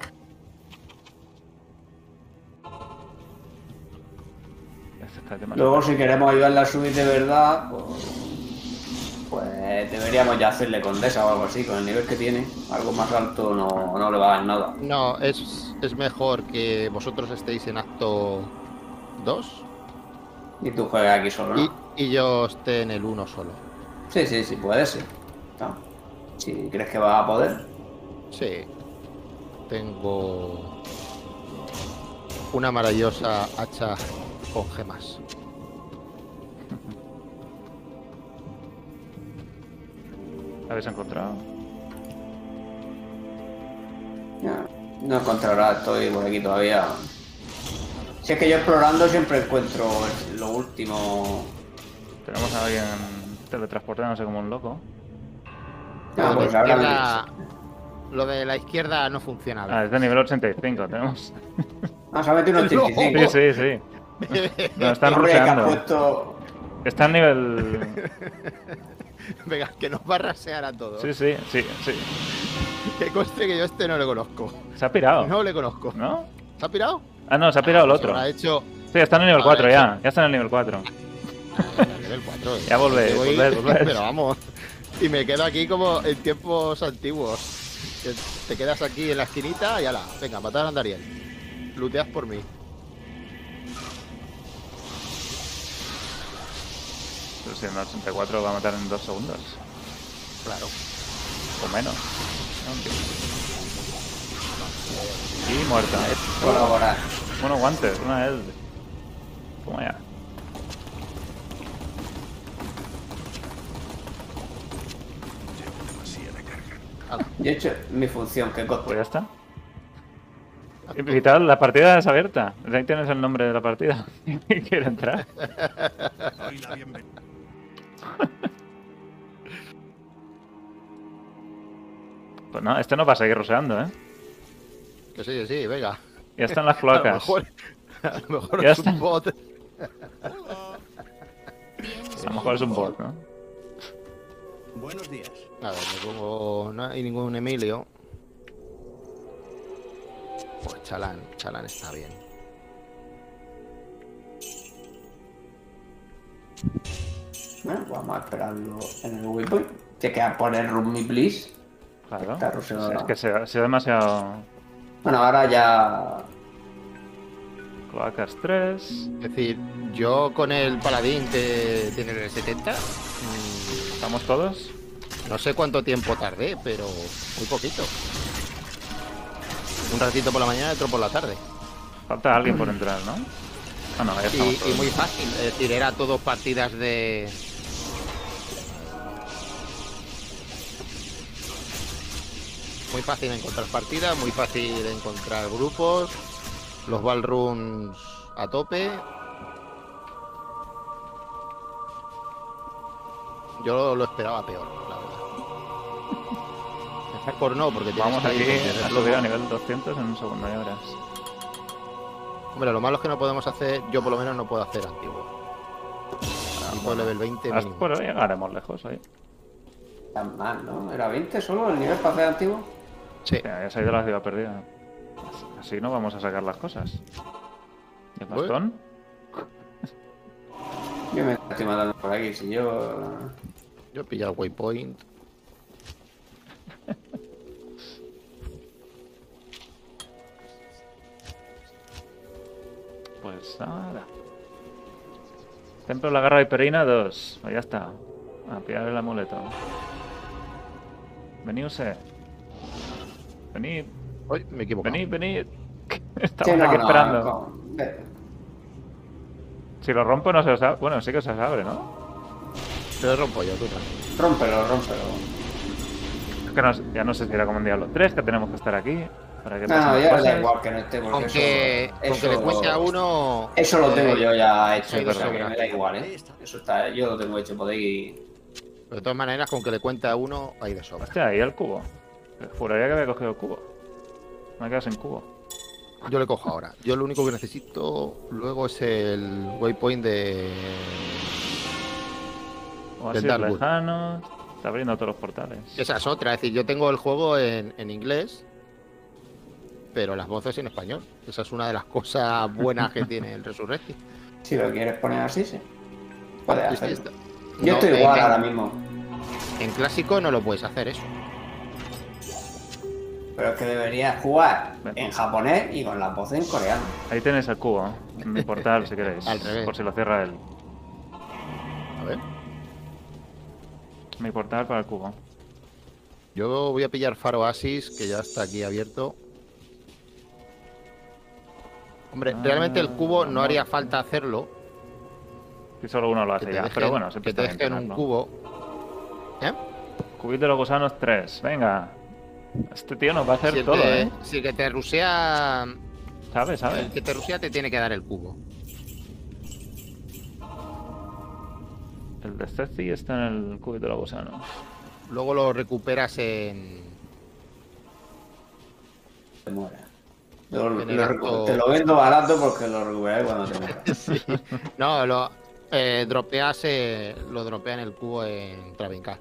Luego, si queremos ayudarle a subir de verdad, pues, pues deberíamos ya hacerle condesa o algo así, con el nivel que tiene. Algo más alto no, no le va a dar nada. No, es, es mejor que vosotros estéis en acto 2 Y tú juegas aquí solo, ¿no? y, y yo esté en el 1 solo. Sí, sí, sí, puede ser. No. Si crees que va a poder. Sí. Tengo una maravillosa hacha con gemas. ¿Habéis encontrado? No encontrará, estoy por aquí todavía. Si es que yo explorando siempre encuentro lo último. Tenemos a alguien teletransportándose como un loco. Ah, lo, de pues la ahora izquierda, lo de la izquierda no funciona. Ah, es de nivel 85, tenemos. Ah, se ha metido un 85. Sí, sí, sí. Nos están ha ruseando. puesto. Está en nivel. Venga, que nos va a rasear a todos. Sí, sí, sí, sí. Que conste que yo este no le conozco. Se ha pirado. No le conozco. ¿No? ¿Se ha pirado? Ah, no, se ha pirado el Pues otro. habrá hecho Sí, está en el nivel Habrá 4 ya. Ya está en el nivel 4. a nivel 4. Ya voy- volvéis, volvéis. Pero vamos. Y me quedo aquí como en tiempos antiguos. Te quedas aquí en la esquinita y ala. Venga, matar a Andariel. Luteas por mí. Pero si en el 84 lo va a matar en 2 segundos. Claro. O menos. Y muerta. Colaborar. Bueno, guantes, una Eld. Toma ya. Yo he hecho mi función, que Pues coste. ya está. Y tal, la partida es abierta. Ahí tienes el nombre de la partida. Quiere entrar. Pues no, este no va a seguir roseando, ¿eh? Que sí, que sí, venga. Ya están las A lo cloacas. mejor, a lo mejor es está. un bot. A lo mejor es un bot, ¿no? Buenos días. A ver, me pongo. No hay ningún Emilio. Pues Chalán, Chalán está bien. Bueno, vamos a esperarlo en el waypoint. Te queda poner Room Me Please. Claro. Está. Es que se ha sido demasiado. Bueno, ahora ya. Cloacas 3. Es decir, yo con el paladín que tiene el 70, mm, ¿Estamos todos? no sé cuánto tiempo tardé, pero muy poquito. Un ratito por la mañana y otro por la tarde. Falta alguien por entrar, ¿no? Ah, no, ya Y, y muy fácil, es decir, era todo partidas de... Muy fácil encontrar partidas, muy fácil encontrar grupos, los ballrooms a tope. Yo lo esperaba peor, la verdad. Mejor no, porque tienes Vamos aquí a subir a nivel 200 en un segundo, ya verás. Hombre, lo malo es que no podemos hacer, yo por lo menos no puedo hacer antiguo. Antiguo level 20 Hasta mínimo. por hoy llegaremos lejos hoy. Tan mal, ¿no? ¿Era 20 solo el nivel para hacer antiguo? Sí. Ya, ya se ha ido la ciudad perdida. Así no vamos a sacar las cosas. ¿Y el bastón? Yo me estoy matando por aquí. Si yo. Yo he pillado el waypoint. Pues nada. Templo de la garra viperina 2. Pues ya está. A pillar el amuleto. Venidse. Venid, Uy, me he equivocado. venid, venid. Sí, Estamos no, aquí no, esperando. con- Si lo rompo no se os abre. Bueno, sí que se os abre, ¿no? Te lo rompo yo, tú tranquilo. Rómpelo, rómpelo. Es que no- ya no sé si era como en Diablo 3, que tenemos que estar aquí. Para que No, ya da igual que no esté, Con que, eso, con que eso- le cueste a uno. Eso lo tengo eh, yo ya hecho, sí, o sea de que sobra. me da igual, ¿eh? Eso está, yo lo tengo hecho, podéis... De todas maneras, con que le cuente a uno, hay de sobra. Hostia, ahí el cubo. Juraría que había cogido el cubo. Me he quedado sin cubo. Yo le cojo ahora. Yo lo único que necesito luego es el waypoint de. Oasis Darkwood. lejano. Está abriendo todos los portales. Esa es otra. Es decir, yo tengo el juego en, en inglés, pero las voces en español. Esa es una de las cosas buenas que tiene el Resurrecti. Si lo quieres poner así, sí. Puedes hacerlo. Yo No, estoy igual ahora mismo. En clásico no lo puedes hacer eso. Pero es que deberías jugar en japonés y con la voz en coreano. Ahí tenéis el cubo, en mi portal si queréis. Por si lo cierra él. A ver. Mi portal para el cubo. Yo voy a pillar Faro Asis, que ya está aquí abierto. Hombre, Ah, realmente el cubo no haría falta hacerlo. Si solo uno lo Que hace ya. dejen, Pero bueno, siempre que te dejen un cubo. ¿Eh? Cubito de los gusanos 3. Venga. Este tío nos va a hacer Si el, todo, ¿eh? si el que te rusea. ¿Sabe, sabe? El que te rusea te tiene que dar el cubo. El de Ceci está en el cubito de los gusanos. Luego lo recuperas en. Te muera. Yo lo- acto- te lo vendo barato porque lo recuperaré cuando te muera. No, lo eh, dropeas, eh, lo dropea en el cubo en Travincar.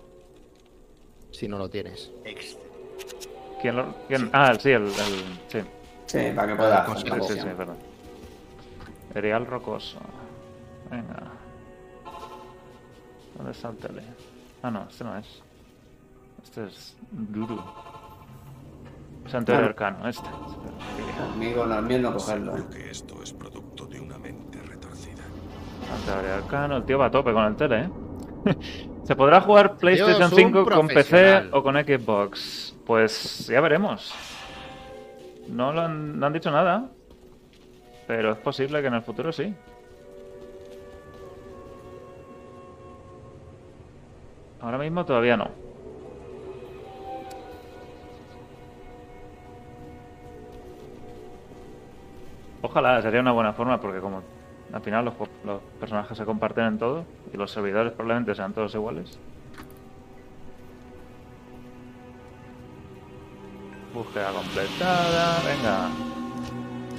Si no lo tienes. Ex- ¿Quién lo.? quién? Ah, sí, el. el- sí. Sí, para que Con- hacer Sí, sí, sí, verdad. Erial rocoso. Venga. ¿Dónde está el tele? Ah, no, este no es. Este es Dudu. Santuario Ah. arcano, este. Conmigo no, mío no cogerlo. ¿eh? Seguro que esto es producto de una mente retorcida. Santuario arcano, el tío va a tope con el tele, ¿eh? ¿Se podrá jugar PlayStation es un 5 con PC o con Xbox? Pues ya veremos. No, lo han, dicho nada. Pero es posible que en el futuro sí. Ahora mismo todavía no. Ojalá, sería una buena forma porque como al final los, los personajes se comparten en todo y los servidores probablemente sean todos iguales. Búsqueda completada, venga.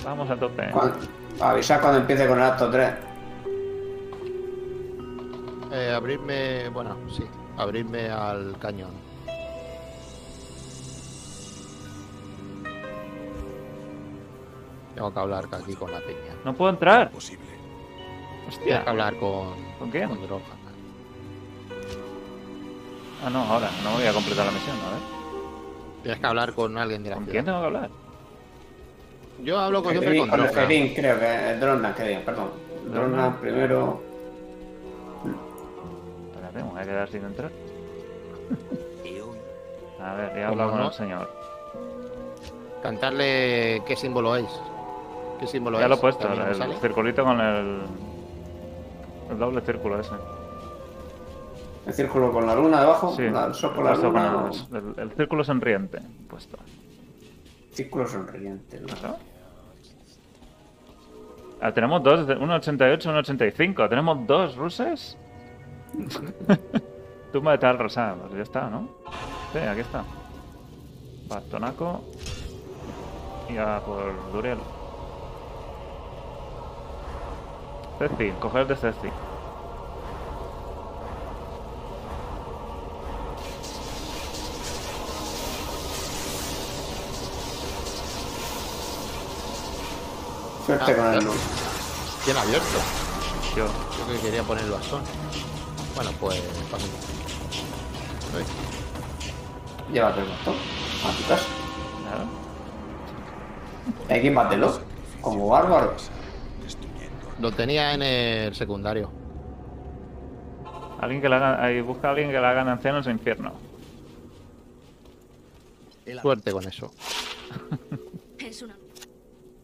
Vamos a tope. Cuando- avisa cuando empiece con el acto 3. Eh, abrirme. Bueno, sí. Abrirme al cañón. Tengo que hablar aquí con la peña. No puedo entrar. Posible. Tengo Hostia. que hablar con. ¿Con quién? Con Droga. Ah, no, ahora. No voy a completar la misión, a ver. Tienes que hablar con alguien de la ¿Con ciudad. quién tengo que hablar? Yo hablo con, siempre con Con el. Ferín, creo que es Drona, que diga, perdón. Drona Drona. primero. Espérate, me voy a quedar sin entrar. A ver, he ¿Cómo hablado con no? el señor. Cantarle qué símbolo es. ¿Qué símbolo Ya es? lo he puesto, ¿También me el sale? circulito con el. El doble círculo ese. El círculo con la luna debajo. Sí, la- el sol con la puesto luna. con o- el, el- el círculo sonriente. Puesto. Círculo sonriente. ¿no? Claro. Ah, tenemos dos, de- uno 88 y uno 85. ¿Tenemos dos ruses? Tumba de tal rosa. Pues ya está, ¿no? Sí, aquí está. Bastonaco. Y a por Duriel. Ceci, coger de Ceci. Suerte Ah, con el claro. luz. Bien abierto. Yo. Yo que quería poner el bastón. Bueno, pues. Uy, Llévate el bastón a tu casa. Nada. Hay que bátelo. Como bárbaro. Lo tenía en el secundario. Alguien que le haga. busca a alguien que le haga anciano en su infierno. Suerte con eso.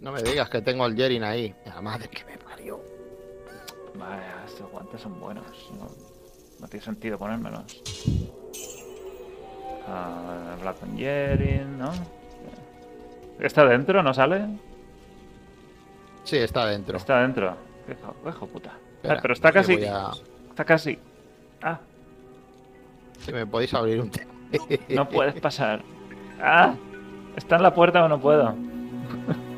No me digas que tengo al Jerin ahí. La madre que me parió. Vaya, estos guantes son buenos. No, no tiene sentido ponérmelos. Ah, Black Jerin, ¿no? ¿Está dentro? ¿No sale? Sí, está dentro. Está dentro. Qué hijo, puta. Espera, Ah, pero está casi. a- Está casi. Ah, Si me podéis abrir un. no puedes pasar. Ah, está en la puerta o no puedo.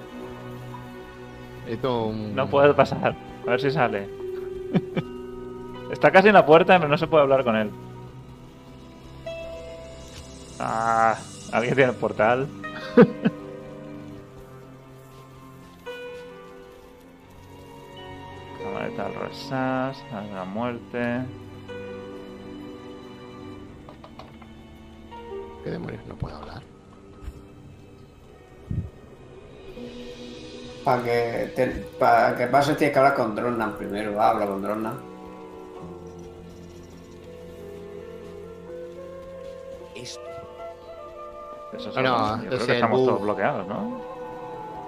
Un... No puedo pasar. A ver si sale. Está casi en la puerta, pero no se puede hablar con él. Ah, alguien tiene el portal. Camareta del Resas, la muerte. ¿Qué demonios no puedo hablar? Para que, te, para que pase tienes que hablar con Dronnan primero. Habla con Dronnan. Esto Eso es algo- yo creo es que estamos bug. todos bloqueados, ¿no?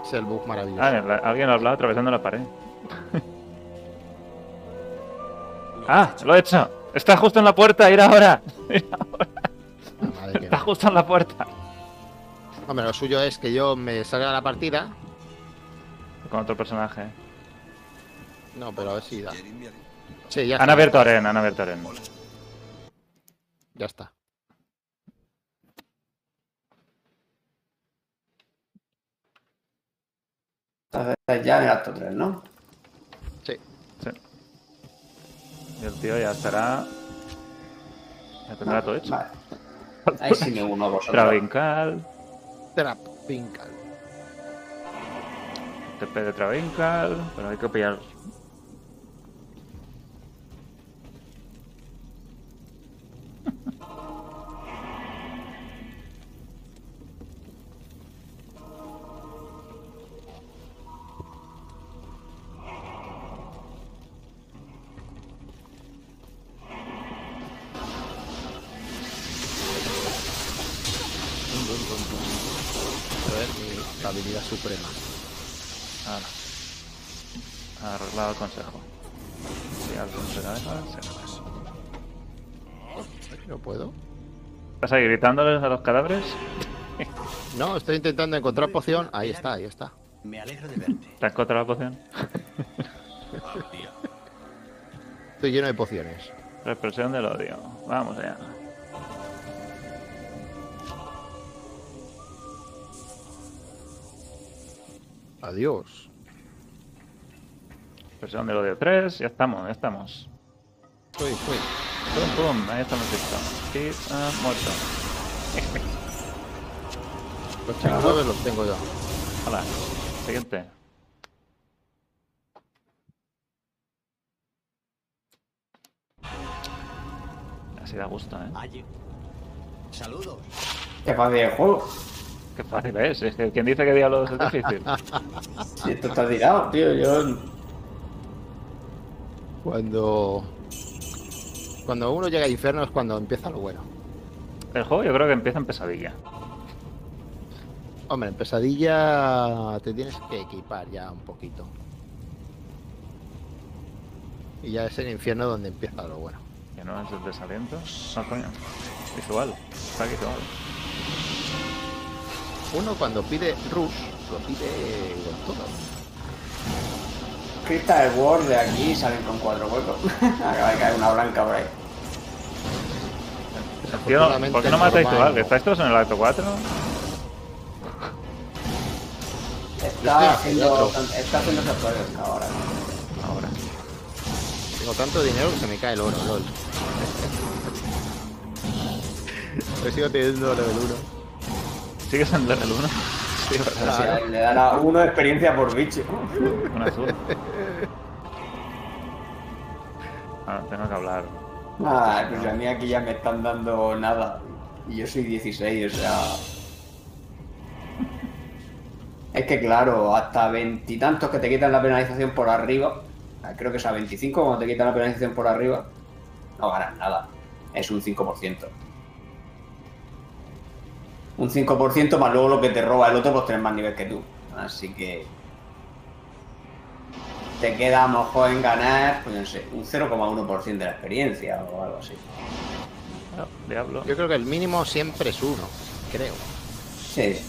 Es el bug maravilloso. Ah, la- alguien ha hablado atravesando la pared. ¡Ah! ¡Lo he hecho! ¡Está justo en la puerta! ¡Ir ahora! Madre que ¡Está justo en la puerta! Hombre, lo suyo es que yo me salga de la partida. Con otro personaje. No, pero a ver si da. Sí, ya Han está. abierto arena, han abierto arena. Ya está. Entonces ya en el acto 3, ¿no? Sí. Sí. Y el tío ya estará. Ya tendrá todo hecho. Vale. Ahí sí me uno a vosotros. Travincal. Trap Pinkal. TP de Travincal. Pero hay que pillar. ¿Estás ahí gritándoles a los cadáveres? No, estoy intentando encontrar poción. Ahí está, ahí está. me alegra de verte. ¿Te has encontrado la poción? Estoy lleno de pociones. Represión del odio. Vamos allá. Adiós. Represión del odio 3. Ya estamos, ya estamos. Estoy, estoy. Pum, pum. Ahí estamos listos. Y ah, muerto. Los chingones los tengo yo. Hola. Siguiente. Así da gusto, ¿eh? Allí. Saludos. Qué fácil el juego. Qué fácil es. es que ¿Quién dice que diablos es difícil? Si esto está tirado, tío. Yo. Cuando. Cuando uno llega a infierno es cuando empieza lo bueno. El juego yo creo que empieza en pesadilla. Hombre, en pesadilla te tienes que equipar ya un poquito. Y ya es el infierno donde empieza lo bueno. Que no es el desaliento. No, coño. Visual. Está visual. Uno cuando pide Rush, lo pide con todo. Crystal Wars de aquí salen con cuatro huecos. Acaba de caer una blanca por ahí. Tío, ¿por qué no matáis normal, igual? ¿Estáis todos en el acto 4? Yo estoy Está haciendo, está haciendo ahora. Ahora. Tengo tanto dinero que se me cae el oro, lol. Yo sigo teniendo level 1. ¿Sigues en level 1? Sí, verdad. O sea, le dará uno experiencia por bicho. Un azul. Ah, tengo que hablar. Ah, pues a mí aquí ya me están dando nada. Y yo soy 16, o sea. Es que claro, hasta veintitantos que te quitan la penalización por arriba. Creo que es a 25 cuando te quitan la penalización por arriba. No ganas nada. Es un 5%. Un 5% más luego lo que te roba el otro, pues tienes más nivel que tú. Así que. Te queda a lo mejor en ganar, pues no sé, un 0,1% de la experiencia o algo así. Diablo. Yo creo que el mínimo siempre es 1, creo. Sí.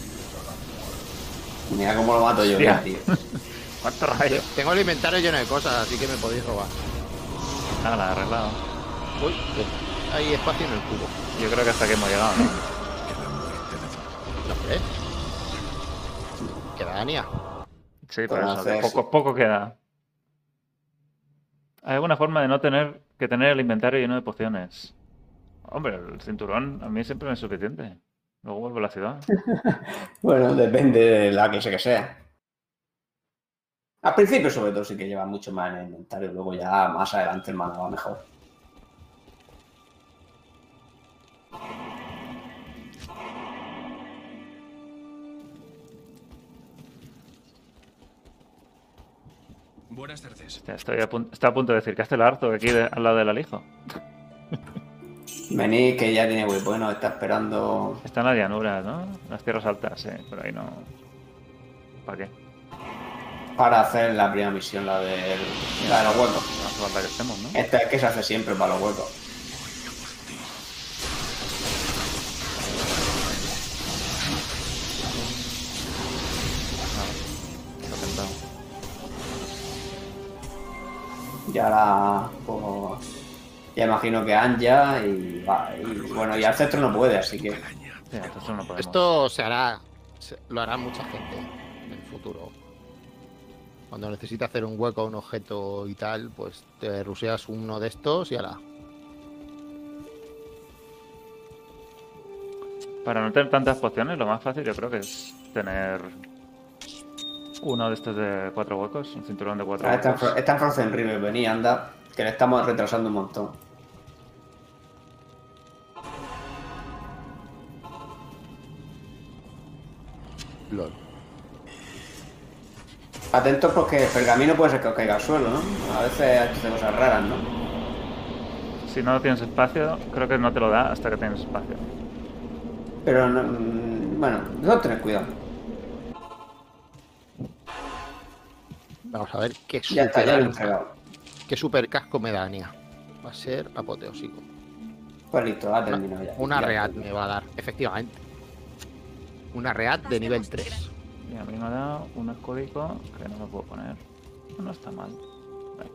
Mira cómo lo mato yo, ya, tío. ¿Cuánto rayo? Tengo el inventario lleno de cosas, así que me podéis robar. He arreglado. Uy, hay espacio en el cubo. Yo creo que hasta aquí hemos llegado, ¿no? No sé. Queda Ania. Sí, por eso. Poco, poco queda. ¿Hay alguna forma de no tener que tener el inventario lleno de pociones? Hombre, el cinturón a mí siempre me es suficiente. Luego vuelvo a la ciudad. Bueno, depende de la que sea que sea. Al principio, sobre todo, sí que lleva mucho más en el inventario. Luego ya más adelante el mana va mejor. Buenas tardes. Estoy a, está a punto de decir que hace el harto aquí de- al lado del alijo. Venid, que ya tiene waypoint, nos está esperando. Está en la llanura, ¿no? Las tierras altas, sí, pero ahí no. ¿Para qué? Para hacer la primera misión, la, del, la de los huecos. No hace falta que estemos, ¿no? Esta es que se hace siempre para los huecos. Y ahora, pues. Ya imagino que Anja y, va, y bueno, y al centro no puede, así que. Sí, no. Esto se hará, se- lo hará mucha gente en el futuro. Cuando necesite hacer un hueco a un objeto y tal, pues te ruseas uno de estos y ala. Para no tener tantas pociones, lo más fácil yo creo que es tener uno de estos de cuatro huecos, un cinturón de cuatro Ah, huecos. Está en Frozen River, vení, anda, que le estamos retrasando un montón. Lol. Atentos porque el pergamino puede ser que os caiga al suelo, ¿no? A veces hace cosas raras, ¿no? Si no tienes espacio, creo que no te lo da hasta que tienes espacio. Pero, no, mm, bueno, no tener cuidado. Vamos a ver qué Ya está, super, ya lo he entregado. qué super casco me da Nia. Va a ser apoteósico. Pues listo, ha terminado ya. Una Ya. reat me va a dar, efectivamente. Una reat de nivel 3. Y a mí me ha dado un escudico que no lo puedo poner. No está mal. Vale.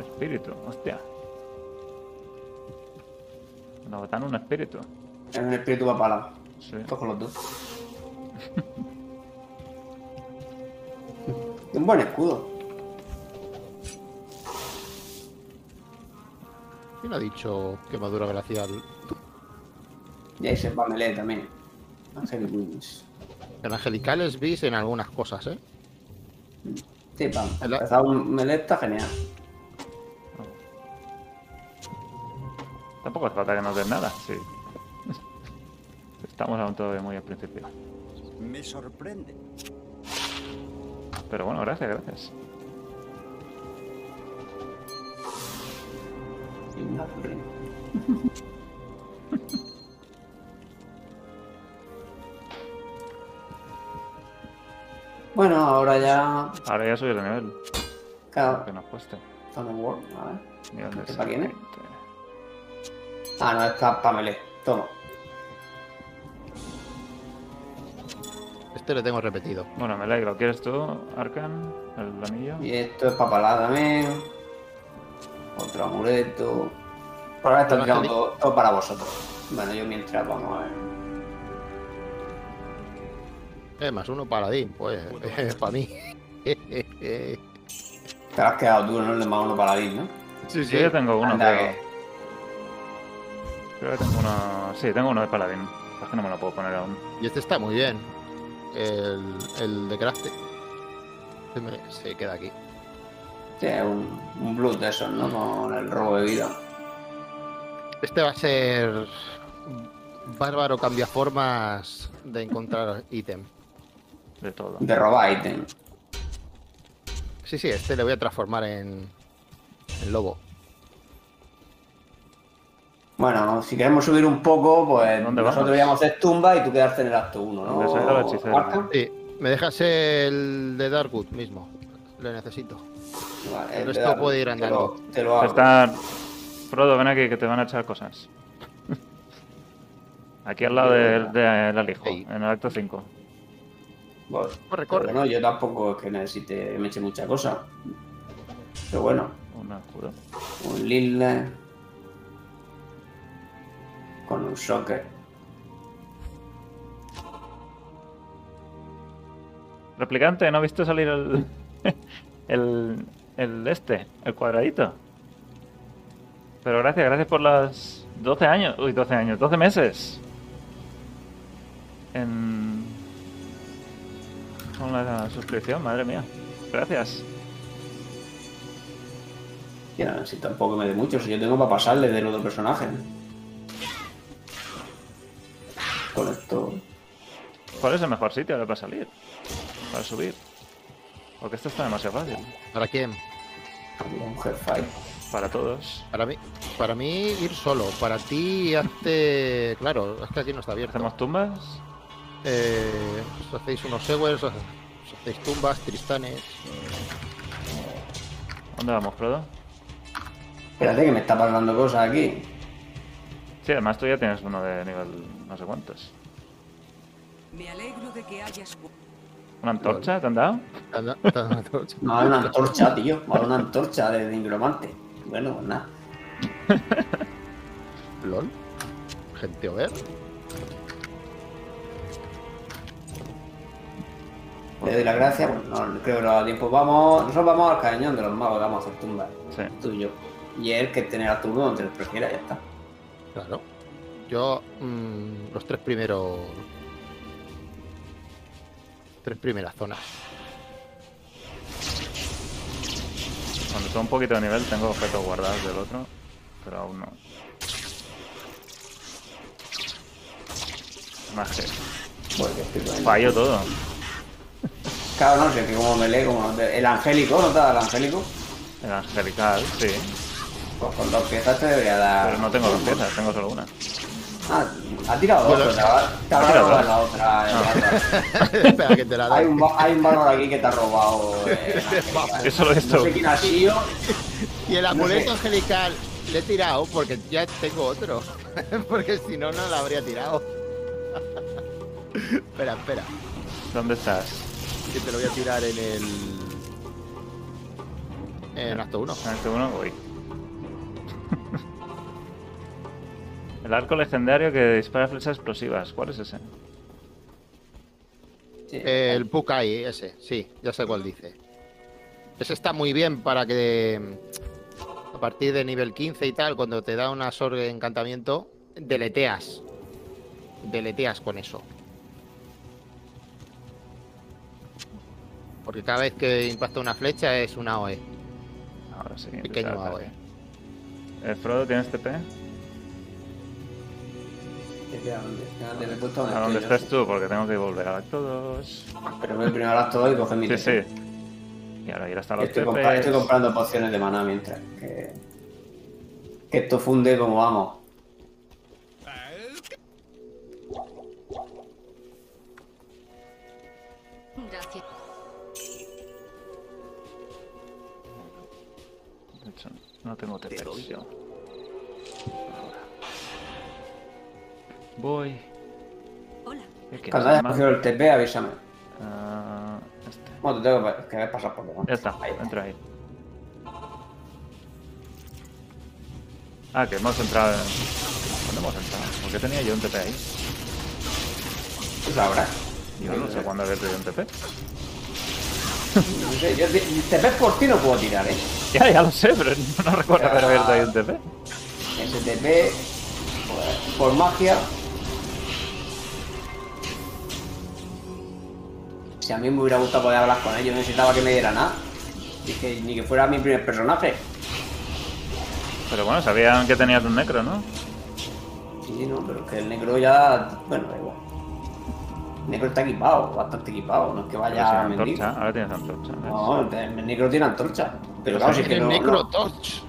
Espíritu, hostia. Nos botan un espíritu. Es un espíritu va para Sí. Cojo los dos. un buen escudo. ¿Quién ha dicho quemadura glacial? Y ahí se va melee también. Angelic Wings. En angelicales bis en algunas cosas, ¿eh? Sí, El- empezar un melee está genial. Tampoco hace falta que nos den nada, sí. Estamos aún todavía muy al principio. Me sorprende. Pero bueno, gracias, gracias. Bueno, ahora ya. Ahora ya subí el nivel, Claro, que nos cueste. Thunderworld, a ver. De ¿Este para quién es? 20. Ah, no, está para melee. Toma. Este lo tengo repetido. Bueno, me alegro. ¿Quieres tú, Arcan? El anillo. Y esto es para palada también. Otro amuleto. Por ahora está Pero tirando todo, todo para vosotros. Bueno, yo mientras vamos a ver. Eh, más uno paladín, pues, para mí. Te has quedado tú, ¿no? El de más uno paladín, ¿no? sí, Sí, yo tengo uno, Anda, pero... Creo que tengo uno... Sí, tengo uno de paladín. Es que no me lo puedo poner aún. Y este está muy bien. El, el de craft. Se, me- se queda aquí. Sí, es un, un blood de esos, ¿no? Con el robo de vida. Este va a ser bárbaro cambiaformas de encontrar ítem. De todo. De robar ítem. Sí, sí, este le voy a transformar en, en lobo. Bueno, si queremos subir un poco, pues ¿Dónde nosotros vamos? íbamos a hacer tumba y tú quedarte en el acto 1, ¿no? Sí, me dejas el de Darkwood mismo. Lo necesito. Vale, El resto de puede ir te andando. lo- Te lo hago. Está... Frodo, ven aquí que te van a echar cosas. Aquí al lado del del alijo, Ey. en el acto 5. Bueno, Corre, corre. bueno, yo tampoco es que necesite que me eche mucha cosa. Pero bueno, Un escudo. un Lille con un socket. Replicante, ¿no viste salir el, el, el este, el cuadradito? Pero gracias, gracias por las 12 años, uy, 12 años, 12 meses. En... Con la suscripción, madre mía. Gracias. Ya, si tampoco me dé mucho, si yo tengo para pasarle del otro personaje. Con ¿Cuál es el mejor sitio ahora para salir? para subir. Porque esto está demasiado fácil. ¿Para quién? Un Hellfire. Para todos. Para mí, para mí ir solo. Para ti hazte... Claro, es que aquí no está abierto. ¿Hacemos tumbas? Eh, os hacéis unos Ewers, os os hacéis tumbas, tristanes. ¿Dónde vamos, Frodo? Espérate que me está pasando cosas aquí. Sí, además tú ya tienes uno de nivel no sé cuántos. Me alegro de que hayas ¿Una antorcha te han dado? Dar una antorcha, tío. Una antorcha de nigromante. Bueno, pues nada. LOL. Gente over. Le doy las gracias. Bueno, no creo que no da tiempo. Vamos, nosotros vamos al cañón de los magos, vamos a hacer tumbas. Sí. Tú y yo. Y él que tener a turno donde él prefiera, ya está. Claro. Yo, mm, los tres primeros. Tres primeras zonas. Cuando tengo un poquito de nivel tengo objetos guardados del otro, pero aún no. Más que fallo todo. Claro, no sé, que como me lee, como el angélico, ¿no te da el angélico? El angelical, sí. Pues con dos piezas te debería dar. Pero no tengo dos piezas, tengo solo una. Ah, ha tirado dos, Bueno, pero te tirado robado dos. la otra. el bárbaro. Espera que te la Hay un, hay un bárbaro aquí que te ha robado. eh, solo he visto. no sé quién ha sido. Y el no amuleto sé. angelical le he tirado porque ya tengo otro. porque si no, no lo habría tirado. espera, espera. ¿Dónde estás? Que te lo voy a tirar en el. En acto 1. En este uno voy. El arco legendario que dispara flechas explosivas. ¿Cuál es ese? Sí. El Pukai, ese, sí, ya sé cuál dice. Ese está muy bien para que a partir de nivel 15 y tal, cuando te da una sorgue de encantamiento, deleteas. Deleteas con eso. Porque cada vez que impacta una flecha es una OE. Ahora sí. Pequeño ataque. Eh, Frodo, ¿tienes TP? ¿A dónde estoy estás tú? Porque tengo que volver al acto 2. Pero voy primero al acto 2 y coger mi Sí, TP. sí. Y ahora ir hasta los Estoy, compra- estoy comprando pociones de maná mientras. Que, que esto funde como vamos. Gracias. De hecho, no tengo TPs Voy. Hola. ¿Qué quieres, Cuando hayas cogido el TP, avísame. Ah, este. Bueno, te tengo que, que pasar por delante. Ya está, Ahí. entra ahí. Ah, que hemos entrado en... ¿Dónde hemos entrado? ¿Por qué tenía yo un TP ahí? Tú sabrás. Yo no sé cuándo haber tenido un TP. No sé, yo TP por ti no puedo tirar, eh. Ya, ya lo sé, pero no recuerdo haber abierto ahí un TP. Ese TP, pues, por magia. Si a mí me hubiera gustado poder hablar con ellos, no necesitaba que me diera nada. Que, ni que fuera mi primer personaje. Pero bueno, sabían que tenías un necro, ¿no? Sí, no, pero es que el negro ya. Bueno, da igual. El negro está equipado, bastante equipado, no es que vaya a mentir. antorcha, ahora tienes antorcha. ¿ves? No, el negro tiene antorcha. Pero claro, si es que el no, Necro no- Torch.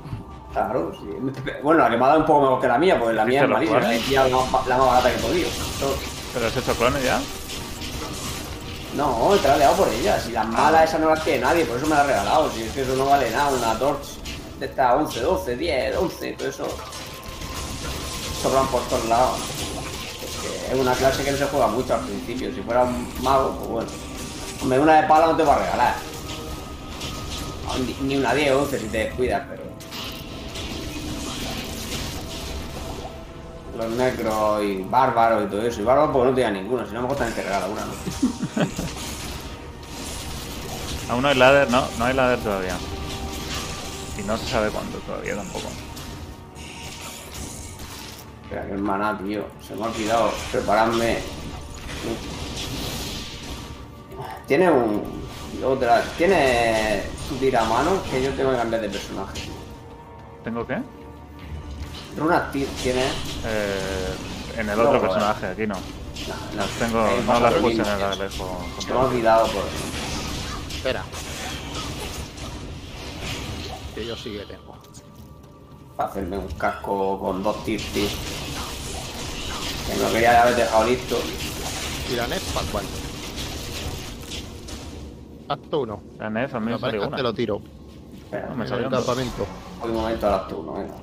Claro, sí. Bueno, la que me ha dado un poco mejor que la mía, porque la mía es malísima. cuales? He pillado la, más- la más barata que he podido. ¿Pero has hecho clones ya? No, te la he por ella. Si las malas esas no las tiene nadie, por eso me la he regalado. Si es que eso no vale nada, una torch de esta 11, 12, 10, 11, todo eso. Sobran por todos lados. Es que es una clase que no se juega mucho al principio. Si fuera un mago, pues bueno. Hombre, una de pala no te va a regalar. Ni, ni una 10 o 11 si te descuidas, pero. Los necros y bárbaros y todo eso. Y bárbaros porque no tenía ninguno, si no a lo mejor también te regala una, ¿no? Aún no hay ladder, no, no hay ladder todavía. Y no se sabe cuándo todavía tampoco. Espera, que hermana, tío. Se me ha olvidado prepararme. Tiene un. Otra. Tiene su tiramano que yo tengo que cambiar de personaje. ¿Tengo qué? Runas ti- tiene. Eh, en el No, otro personaje, aquí no. No, Tengo, eh, no las puse en el Alejo. Se me control. olvidado por Espera. Que yo sí que tengo. para hacerme un casco con dos tirtis. Que lo quería haber dejado listo. ¿Y la NEF para cuándo? Acto 1. La NEF a mí Me salió una. te lo tiro. Espera, No, me salió el un campamento. un momento ahora tú, no, venga.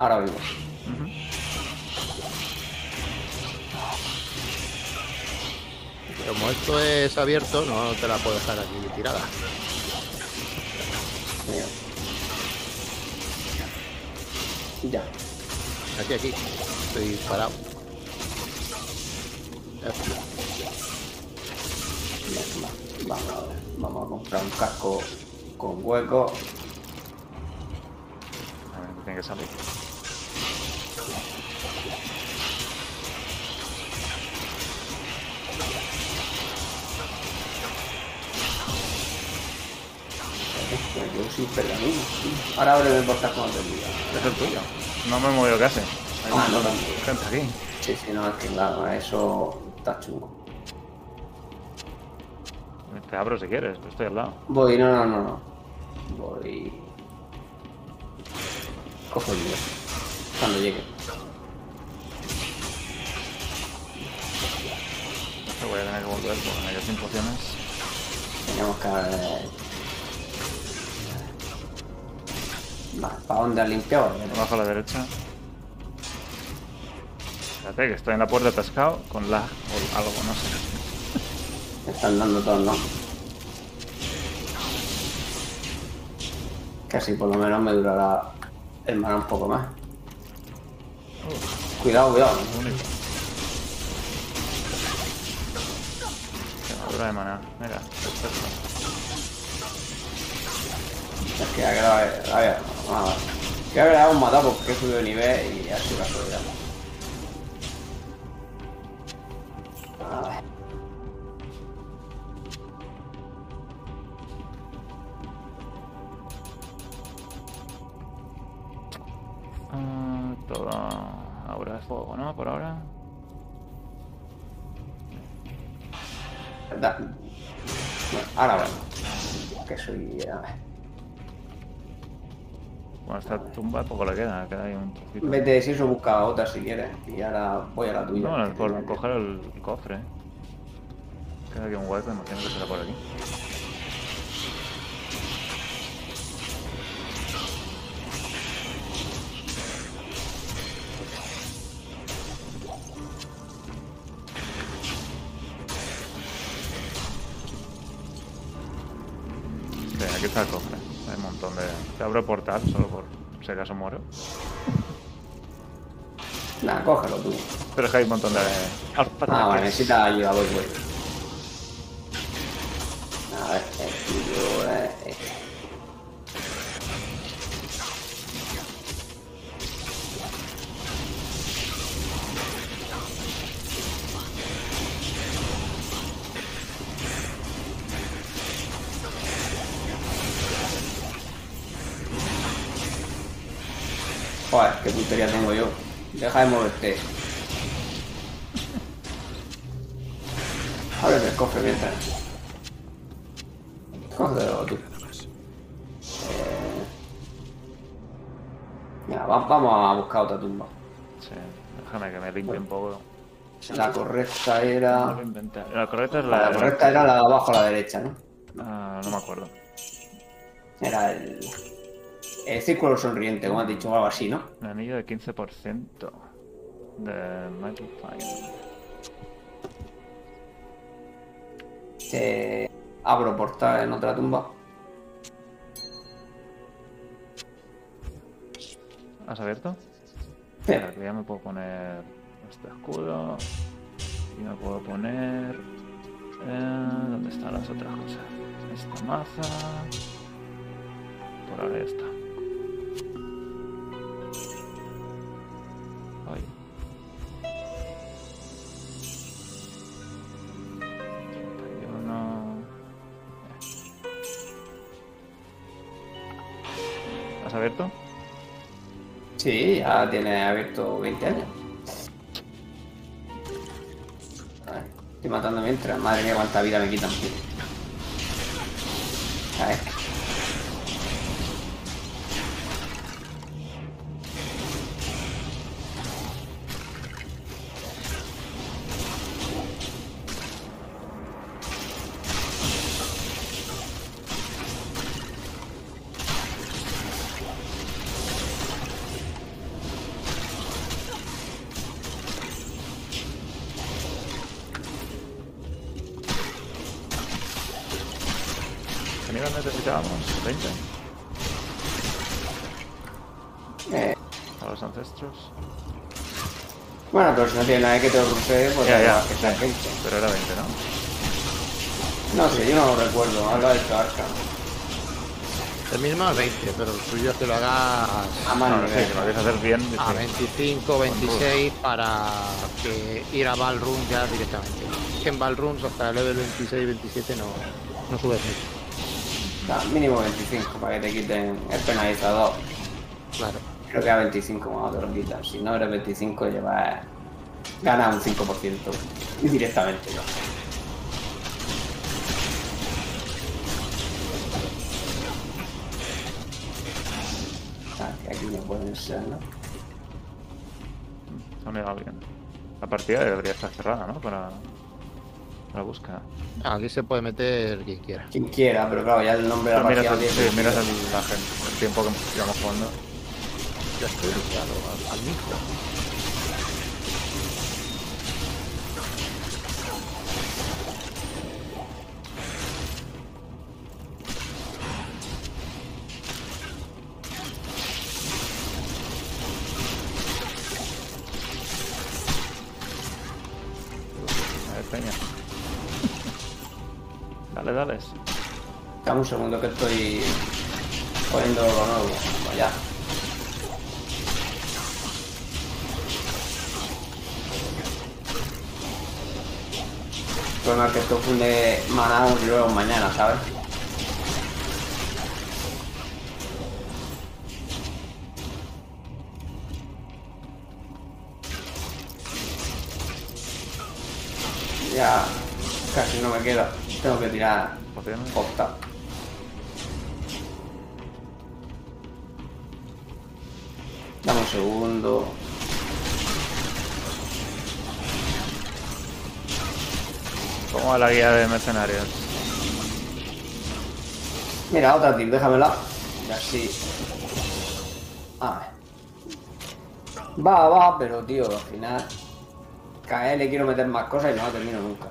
Ahora mismo. Ujú. Como esto es abierto, no te la puedo dejar aquí tirada. Ya. Aquí, aquí. Estoy parado. Va- Vamos a ver. Vamos a comprar un casco con hueco. A ver, tiene que salir. Pues yo sí pergamino. sí. Ahora abre el portal cuando te diga. Es el tuyo. No me he movido casi. Hay Ah, no, gente aquí. Sí, sí, no, es que claro, eso está chungo. Te abro si quieres, pero estoy al lado. Voy, no, no, no, no. Voy. Cojo el mío. Cuando llegue. Voy a tener que volver porque me quedo sin pociones. Tenemos que. ¿Para dónde has limpiado? Abajo a la derecha. Espérate, que estoy en la puerta atascado con lag o algo, no sé. Me están dando todos, ¿no? Casi por lo menos me durará el mana un poco más. Cuidado, cuidado. Único. Quemadura de maná. Mira, perfecto. Es que ha quedado. A ver, vamos a ver. Que haber dado un matado porque he subido de nivel y ha sido casualidad. A ver. Ah, todo ahora es fuego, ¿no? Por ahora. Da- Bueno, ahora bueno. Que soy. A ver. Bueno, esta tumba poco le queda, queda ahí un trocito. Vete, si eso busca otra si quieres. Y ahora voy a la tuya. No, que por coger el cofre. Queda aquí un hueco, imagino que será por aquí. Portal solo por si acaso muero. Nada, cógelo tú. Pero es que hay un montón de... Ah, vale, necesita ayuda, voy, voy. Deja de moverte. Abre el cofre mientras. Cógelo tú. Eh... Vamos a buscar otra tumba. Sí, déjame que me limpie un poco. La correcta No era. lo inventé. La correcta es La la... correcta era la de abajo a la derecha, ¿no? Ah, no me acuerdo. Era el. El círculo sonriente, como has dicho, o algo así, ¿no? Un anillo de 15% de Mighty Fire. Te abro portal en otra tumba. ¿Has abierto? Sí. Que ya me puedo poner este escudo. Y me puedo poner... eh, ¿Dónde están las otras cosas? Esta maza... Por ahora ya está. Sí, ya tiene abierto 20 años. Estoy matando mientras. Madre mía, cuánta vida me quitan. A. tiene nada que te rusee, pues Ya, ya, sí. 20. Pero era 20, ¿no? No sé, yo no lo recuerdo. Algo ha hecho Arca. El mismo es 20, pero el suyo es que lo hagas A más No, sí, nivel. que lo hacer bien. a sí. 25, 26 para que ir a Balrun ya directamente. Es que en Balrun hasta el level 26, 27 no, no subes mucho. No, mínimo 25 para que te quiten el penalizador. Claro. Creo que a 25 cuando te lo quitan. Si no eres 25, llevas. Gana un 5% directamente. ¿no? Ah, que aquí no pueden ser, ¿no? Se ha mirado bien. La partida debería estar cerrada, ¿no? Para la búsqueda. Aquí se puede meter quien quiera. Quien quiera, pero claro, ya el nombre de la miras, partida el, tiene sí, miras el, la gente, el tiempo que llevamos jugando. Ya estoy al, al micro. Un segundo que estoy poniendo lo nuevo. Vaya. El problema es que esto funde maná y luego mañana, ¿sabes? Ya casi no me queda. Tengo que tirar Pociones. Segundo. ¿Cómo va la guía de mercenarios? Mira, otra tip, déjamela. Y así. A ver. Va, va, pero tío, al final. KL le quiero meter más cosas y no la termino nunca.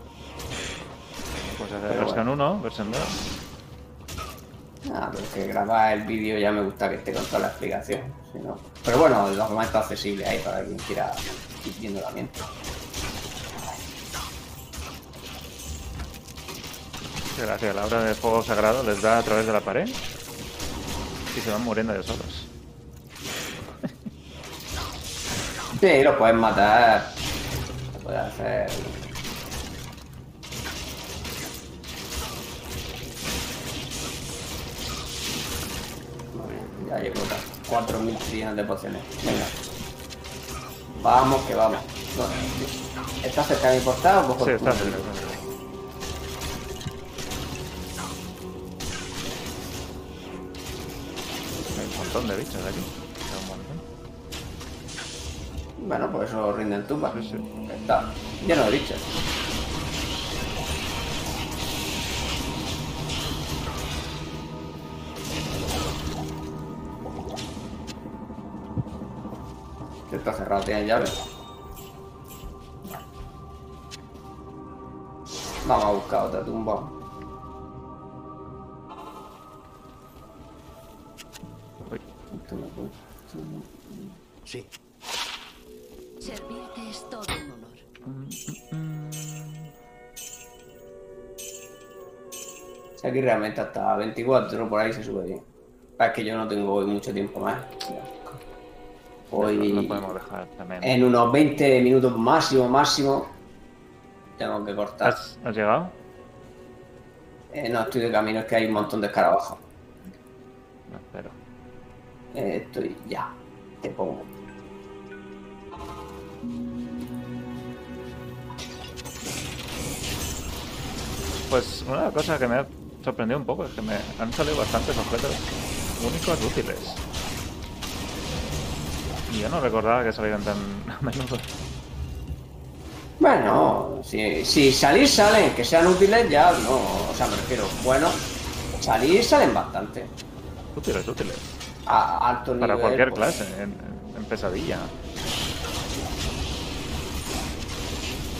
Pues hacer versión 1, versión 2. Ah, pero es que grabar el vídeo ya me gusta que esté con toda la explicación. si no- pero bueno, de todas formas está accesible ahí para quien quiera ir viendo también. Gracias, la obra del fuego sagrado les da a través de la pared y se van muriendo ellos solos. Sí, los pueden matar. Lo pueden hacer. Ya llegó tarde. 4.600 de pociones. Venga. Vamos que vamos. No. ¿Estás cerca de mi portada o Sí, está cerca. Hay un montón de bichos aquí. Bueno, pues eso rinden tumbas. Sí, sí. Está lleno de bichos. Cerrado, tiene llave. Vamos a buscar otra tumba. Sí. Servirte es todo un honor. Aquí realmente hasta 24 por ahí se sube bien. Es que yo no tengo hoy mucho tiempo más. Hoy no podemos dejar también. en unos 20 minutos máximo, máximo, tengo que cortar. ¿Has, has llegado? Eh, no, estoy de camino, es que hay un montón de escarabajos. No, espero. Eh, estoy ya, te pongo. Pues una cosa que me ha sorprendido un poco es que me han salido bastantes objetos únicos útiles. Yo no recordaba que salieran tan a menudo. Bueno, si, si salir salen, que sean útiles ya no, o sea, me refiero, bueno, salir salen bastante. Útiles, útiles. A alto nivel. Para cualquier pues, clase, en, en pesadilla.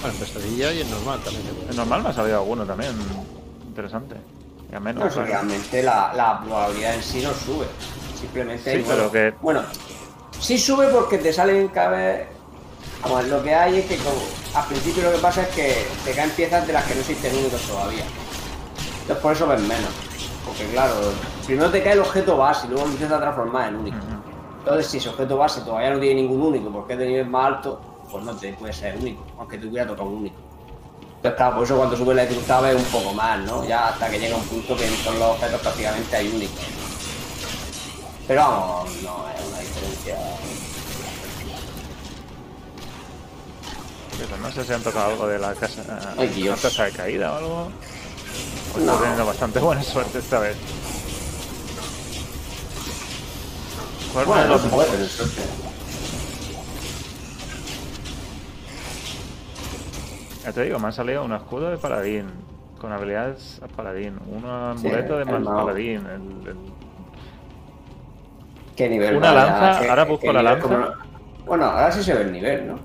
Bueno, en pesadilla y en normal también. puede. En normal me ha salido alguno también interesante. Y a menos. No, realmente la, la probabilidad en sí no sube. Simplemente. Sí, pero que- Bueno, sí sube porque te salen cada vez. Vamos, lo que hay es que como, al principio lo que pasa es que te caen piezas de las que no existen únicos todavía. Entonces por eso ves menos. Porque claro, primero te cae el objeto base y luego lo empiezas a transformar en único. Entonces si ese objeto base todavía no tiene ningún único porque es de nivel más alto, pues no te puede ser único, aunque te hubiera tocado un único. Entonces claro, por eso cuando sube la dificultad ves un poco más, ¿no? Ya hasta que llega un punto que en todos los objetos prácticamente hay únicos. Pero vamos, no es una no sé si han tocado algo de la casa. Ay, tasa de caída o algo. No. está teniendo bastante buena suerte esta vez. ¿Cuál Bueno, de no los- se puede tener suerte. Ya te digo, me han salido un escudo de paladín. Con habilidades a paladín. Un amuleto de mago. paladín. el- el- ¿Qué nivel? Una vaya? lanza, ¿Qué- ahora busco la lanza. ¿Cómo no? Bueno, ahora sí se ve el nivel, ¿no?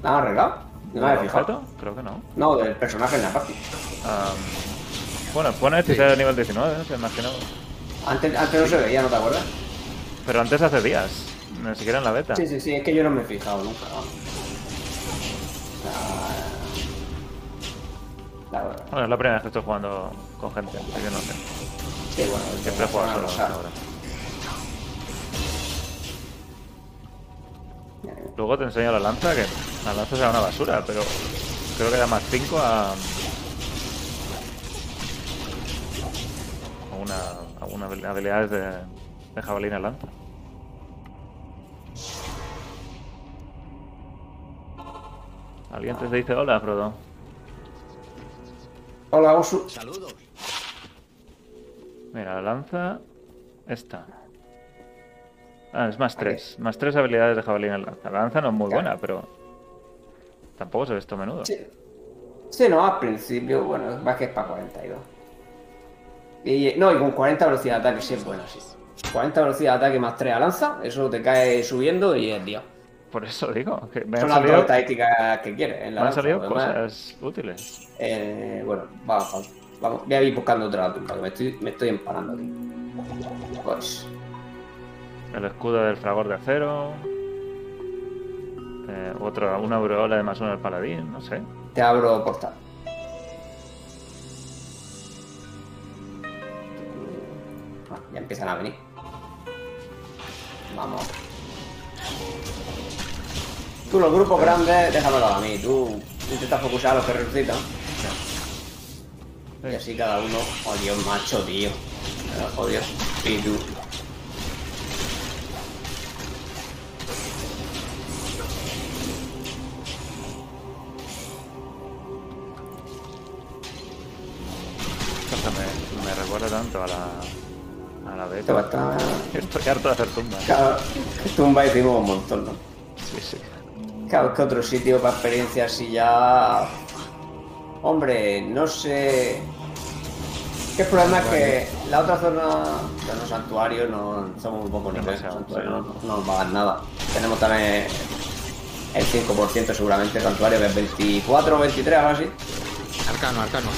¿La han arreglado? No me ¿el había fijado. Creo que no. No, del personaje en la parte. Am, bueno, pone que sea de nivel 19, se imaginaba. Antes, antes no se veía, ¿no te acuerdas? Pero antes hace días. Ni siquiera en la beta. Sí, sí, sí, es que yo no me he fijado nunca. vamos. La. Bueno, es la primera vez que estoy jugando con gente, así que no sé. Sí, bueno, Siempre he jugado solo hasta ahora. Luego te enseño la lanza, que la lanza será una basura, pero creo que da más 5 a. a una, a una habilidades de, de jabalina lanza. ¿Alguien te dice hola, Frodo? Hola, Osu. Saludos. Mira, la lanza. Esta. Ah, es más 3. Más 3 habilidades de jabalina en lanza. La lanza no es muy Claro. buena, pero. Tampoco se ve esto menudo. Sí. Sí, no, al principio, bueno, más que es para 42. Y, no, y con 40 velocidad de ataque sí es bueno, sí. 40 velocidad de ataque más 3 a lanza, eso te cae subiendo y es día. Por eso digo, que me han Son las dos salido, estadísticas que quieres. En me la han lanza, salido demás, cosas útiles. eh, bueno, vamos, vamos, voy a ir buscando otra tumba, que me estoy, me estoy empanando aquí. Pues, El escudo del fragor de acero. Eh, otro, una aureola de más uno del paladín, no sé. te abro portal. Ah, ya empiezan a venir. Vamos. Tú, los grupos grandes, déjamelo a mí. Tú intenta focusar a los que resucitan. Y así cada uno. Oh, Dios, macho, tío. Oh, Dios. Y tú. Recuerda tanto a la, a la Esto va beta. a estar. Estoy harto de hacer tumbas. Claro, tumba hicimos un montón, ¿no? Sí, sí. Claro, es que otro sitio para experiencias así ya. Hombre, no sé. Que el problema es que la otra zona de los santuarios no somos un poco nivel. Los Demasiado, santuarios sí. no, no nos pagan nada. Tenemos también el 5% seguramente de santuario, que es 24 o 23, algo así. Arcano, arcano.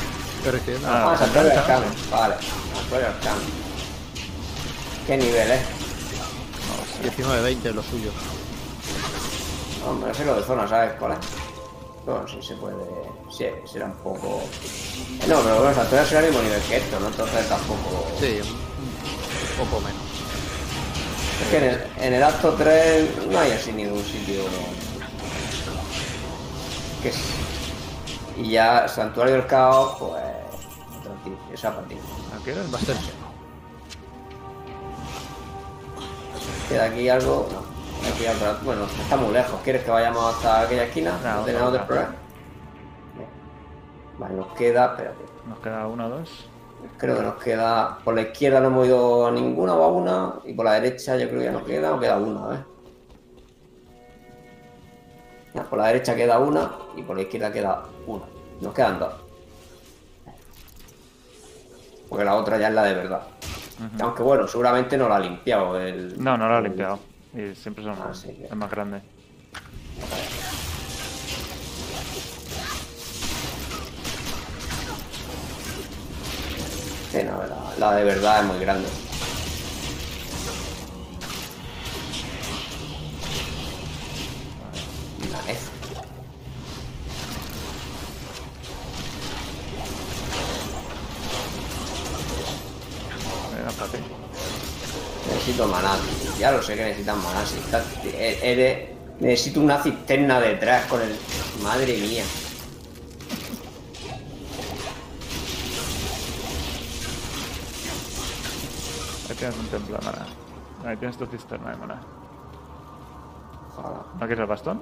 Estoy recibiendo. Ah, Ah, santuario arcano. Vale, santuario arcano. ¿Qué nivel es? 19-20 lo suyo. Hombre, no sé lo de zona, ¿sabes cuál es? Bueno, sí se puede. Sí, será un poco. No, pero bueno, Santuario será el mismo nivel que esto, ¿no? Entonces tampoco. Sí, un, un poco menos. Es que en el, en el acto 3 no hay así ningún sitio. Que es. Y ya Santuario del Caos, pues. Tranquilo, eso a partir. Aquí eres Bastante. Queda aquí algo. Aquí otra- Bueno, está muy lejos. ¿Quieres que vayamos hasta aquella esquina? No, ¿Lo tenemos de explorar? Vale, nos queda, espérate. Nos queda uno o dos. Creo que nos queda. Por la izquierda no hemos ido a ninguna o a una. Y por la derecha yo creo que ya nos queda o queda una, a. Ya, por la derecha queda una y por la izquierda queda una. Nos quedan dos. Porque la otra ya es la de verdad. Aunque bueno, seguramente no la ha limpiado el. No, no lo ha limpiado. Y siempre son Ah, sí, más grande. Sí, no, la, la de verdad es muy grande. Ya lo sé que necesitan maná. Eres- necesito una cisterna detrás con el. Madre mía. Ahí tienes un templo de maná. Ahí tienes tu cisterna de maná. Ojalá. ¿No quieres el bastón?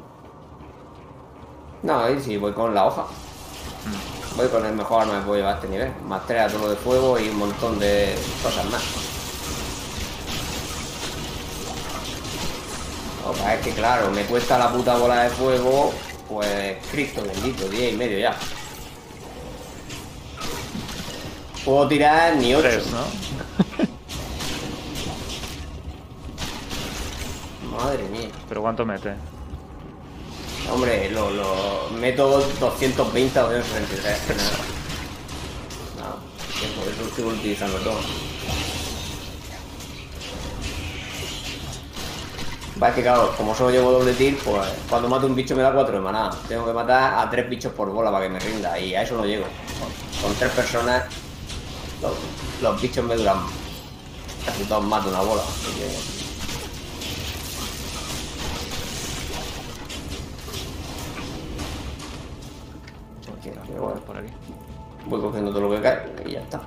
No, ahí sí, voy con la hoja. Voy con el mejor arma que puedo llevar a este nivel. Más tres a todo de fuego y un montón de cosas más. Opa, es que claro, me cuesta la puta bola de fuego, pues Cristo bendito, 10 y medio ya. Puedo tirar ni 8. Tres, ¿no? Madre mía. Pero ¿cuánto mete? Hombre, lo, lo meto 220 o 263. No, no, por eso estoy utilizando todo. Va, es que claro, como solo llevo doble tir, pues cuando mato un bicho me da 4 de maná. Tengo que matar a 3 bichos por bola para que me rinda y a eso no llego. Con, con 3 personas, los, los bichos me duran casi todos mato una bola. así que- voy cogiendo todo lo que cae y ya está.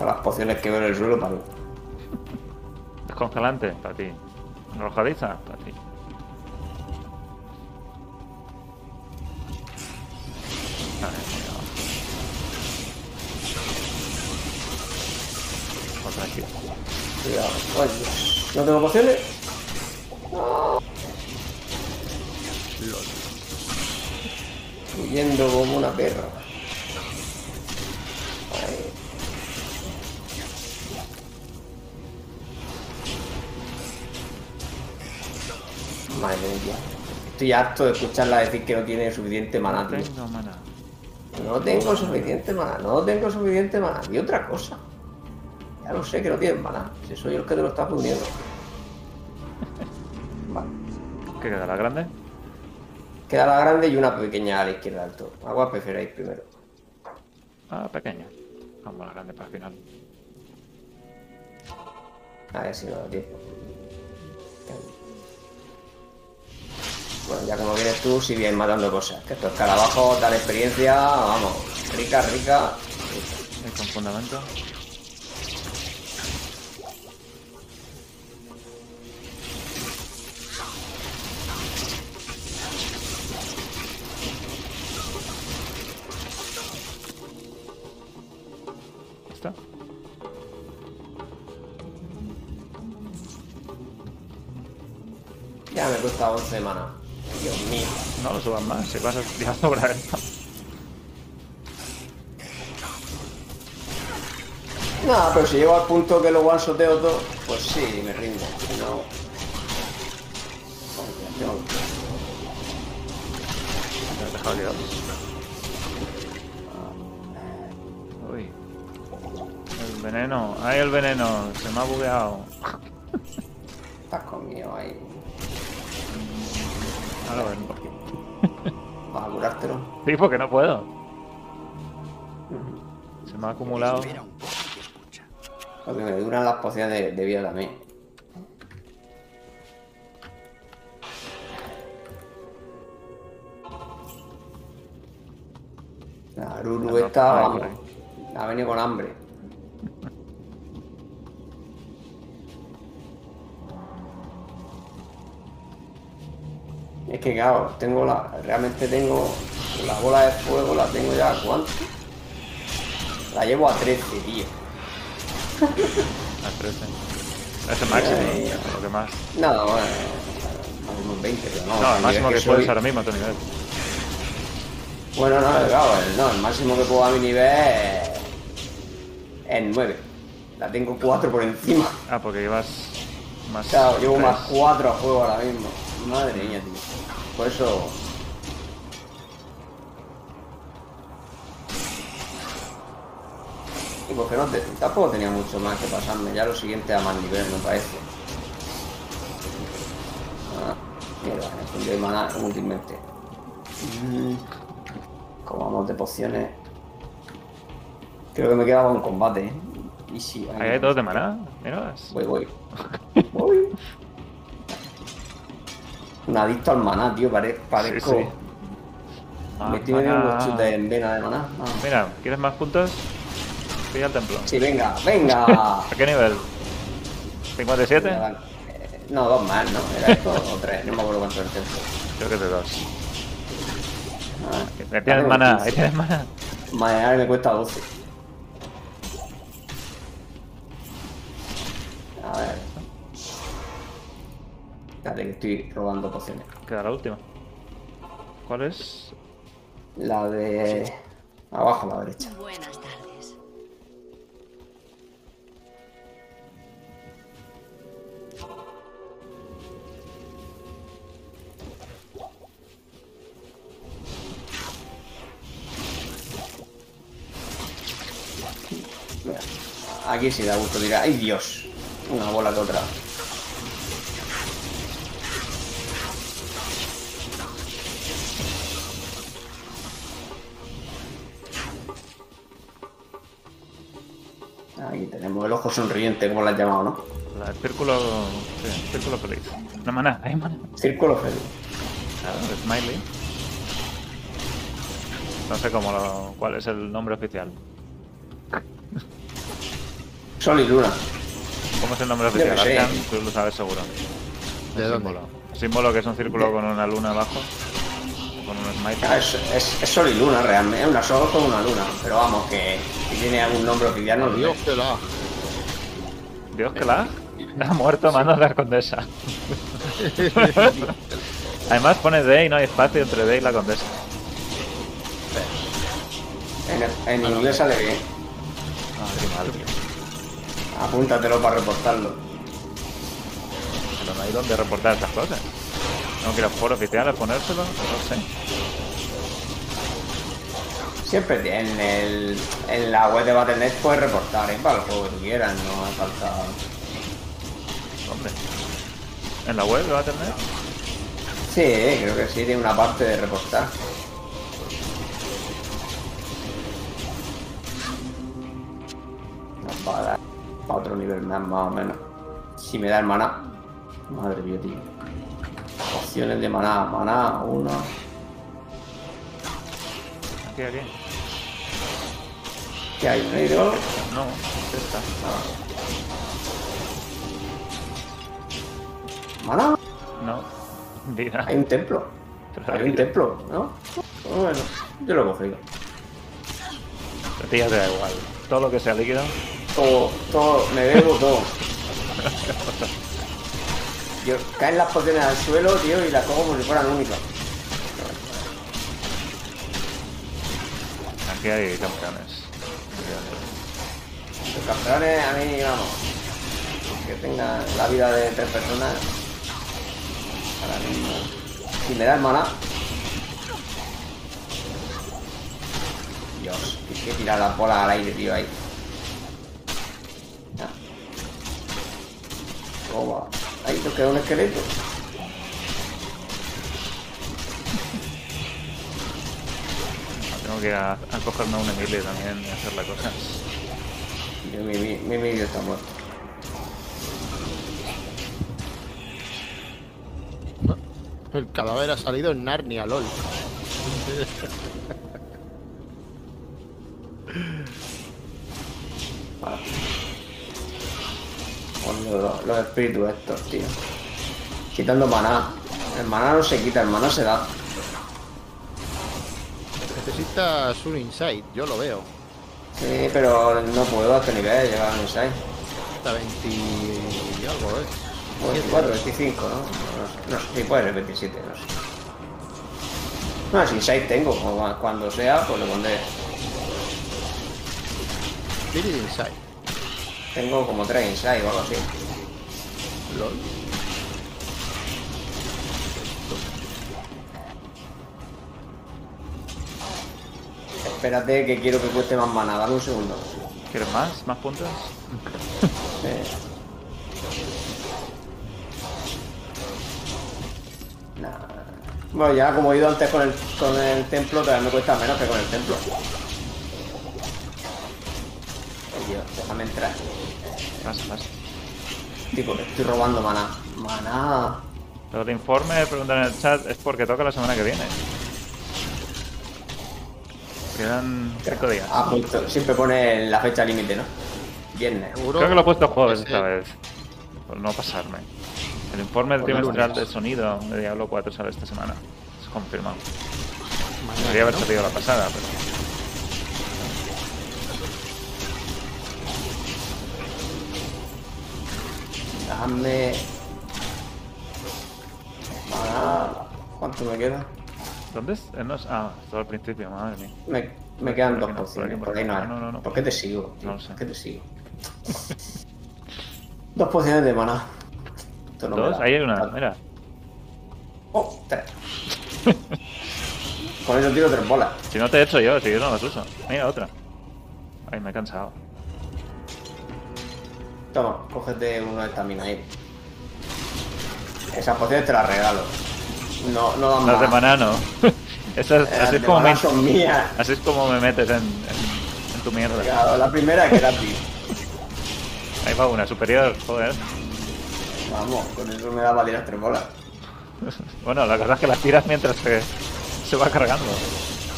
Todas las pociones que veo en el suelo para mí. Descongelante, para ti. Arrojadiza, para ti. Otra aquí. Cuidado. Ay. ¿No tengo pociones? Huyendo como una perra. Madre mía. Estoy harto de escucharla decir que no tiene suficiente maná, tío. Tengo. No tengo suficiente maná, no tengo suficiente maná. Y otra cosa. Ya lo sé que no tienen maná. Si soy el que te lo está fundiendo. Vale. ¿Qué queda? ¿La grande? Queda la grande y una pequeña a la izquierda del todo. Agua preferáis primero. Ah, pequeña. Vamos a la grande para el final. A ver si no da tiempo. Bueno, ya como vienes tú, si vienes matando cosas. Que estos escarabajos dan experiencia, vamos, rica, rica. Y con fundamento. ¿Está? Ya me cuesta 11 de mana. Dios mío. No lo subas más, si vas a ya sobra esto. No, pero si llego al punto que lo one-shoteo todo, pues sí, me rindo. Si no... Me has dejado. Uy. El veneno. ¡Ay, el veneno! Se me ha bugueado. Estás conmigo ahí. Vengo. Vas a curártelo. Sí, porque no puedo. Se me ha acumulado. Porque me duran las pociones de, de vida también. La Ruru No, esta, no, ahí. ha venido con hambre. Es que claro, tengo la. Realmente tengo. La bola de fuego la tengo ya cuánto? La llevo a 13, tío. A 13. Es el máximo, Ay, lo que más. No, no, eh, unos 20, pero no. No, el máximo nivel que soy- puedes ahora mismo a tu nivel. Bueno, no, claro, el, no, el máximo que puedo a mi nivel es, es 9. La tengo 4 por encima. Ah, porque llevas más. Claro, llevo tres. más 4 a juego ahora mismo. Madre mía, tío. Por eso. Y porque no te- tampoco tenía mucho más que pasarme. Ya lo siguiente a más nivel, me parece. Ah, mierda, me fundí maná inútilmente. Mm, Como vamos de pociones. Creo que me quedaba un combate, ¿eh? Y sí, Ahí hay dos de maná. Voy, voy. Voy. Un adicto al maná, tío. pare- parezco. Sí, sí. Me estoy metiendo maná. unos chutes en vena de maná. Vamos. Mira, ¿quieres más puntos? Pilla el templo. Sí, venga, venga. ¿A qué nivel? Ya ¿57? van. Eh, No, dos más, ¿no? Era esto o tres. No me acuerdo cuánto era el tiempo. Creo que es de dos. Ah, Ahí tienes maná, 15. ahí tienes maná. Maná me cuesta 12. Espérate que estoy robando pociones. Queda la última. ¿Cuál es? La de. Abajo a la derecha. Buenas tardes. Mira, aquí sí da gusto tirar. ¡Ay, Dios! Una bola que otra. Ojo sonriente, como lo has llamado, ¿no? La- el círculo. Sí, círculo feliz. No maná, hay maná. Círculo feliz. Claro, Smiley. No sé cómo lo, cuál es el nombre oficial. Sol y luna. ¿Cómo es el nombre oficial? Arkan, tú lo sabes seguro. ¿De El dónde? símbolo. Símbolo que es un círculo con una luna abajo. Con un smiley. Ah, Es, es- es sol y luna, realmente. Es una sol con una luna. Pero vamos, que si tiene algún nombre oficial, no lo Dios, que la. Dios que la ha muerto mano de la condesa. Además pone D y no hay espacio entre D y la condesa. En, en inglés sale bien. Ah, qué mal, tío. Apúntatelo para reportarlo. Pero no hay donde reportar estas cosas. No quiero foro oficial a ponérselo, no sé. Siempre en, el, en la web de Battle.net puedes reportar, ¿eh? Para el juego que tú quieras, no hace falta. Hombre. ¿En la web a tener? Sí, creo que sí, tiene una parte de reportar. Nos va a dar a otro nivel más, más o menos. Si me da el maná. Madre mía, tío. Opciones de maná. Maná, uno. Aquí, aquí. ¿Qué hay? ¿Un? No, esta. ¿Maná? No. Vida. Hay un templo. Pero Hay un templo, ¿no? Bueno, yo lo he cogido. A ti ya te da igual. Todo lo que sea líquido. Todo, todo, me bebo todo. Yo, caen las pociones al suelo, tío, y las cojo como si fueran únicas. Aquí hay campeones. Campeones, a mí, vamos, que tengan la vida de tres personas. Ahora mismo. Si me da el maná. Dios, hay que tirar las bolas al aire, tío, ahí. Toma. Ahí nos queda un esqueleto. Tengo que ir a, a cogerme un Emilio también y hacerle cosas. Yo, mi, mi, mi está muerto. El cadáver ha salido en Narnia, lol. Los, los espíritus estos, tío. Quitando maná. El maná no se quita, el maná se da. Necesitas un insight, yo lo veo. Sí, pero no puedo a este nivel llegar a un insight. Hasta 20 y algo, ¿eh? 24, 25, ¿no? No, sí, puede ser 27, no sé. No, si insight tengo, como cuando sea, pues lo pondré. Insight. Tengo como 3 insight o algo así. LOL. Espérate que quiero que cueste más mana, dame un segundo. ¿Quieres más? ¿Más puntos? Eh. Nah. Bueno, ya como he ido antes con el, con el templo, todavía me cuesta menos que con el templo. Ay, Dios, déjame entrar. Más, más. Tipo, estoy robando maná. Maná. Lo de informe, preguntan en el chat, es porque toca la semana que viene. Quedan 5 días. Ah, justo. Siempre pone la fecha límite, ¿no? Viernes. Seguro. Creo que lo he puesto jueves esta vez. Por no pasarme. El informe Pues trimestral de sonido de Diablo 4 sale esta semana. Es confirmado. Debería haber salido la pasada, pero. Déjame. Maná. ¿Cuánto me queda? ¿Dónde es? Eh, no es- Ah, estaba al principio, madre mía. Me, me quedan Por dos por Por ahí no hay. no, no. ¿Por qué te sigo? tío? No lo sé. ¿Por qué te sigo? dos pociones de maná. Esto no me ¿Dos? da. Ahí hay una, mira. Oh, tres. Con eso tiro tres bolas. Si no te he hecho yo, si yo no las uso. Mira, otra. Ay, me he cansado. Toma, cógete de estamina ahí. Esas pociones te las regalo. No, no dan Las de maná. no. Esas, Eh, así, es como me, son mías. así es como me metes en, en, en tu mierda. Claro, la primera que gratis. Ahí va una, superior, joder. Vamos, con eso me da para tirar tres bolas. Bueno, la cosa es que las tiras mientras se, se va cargando.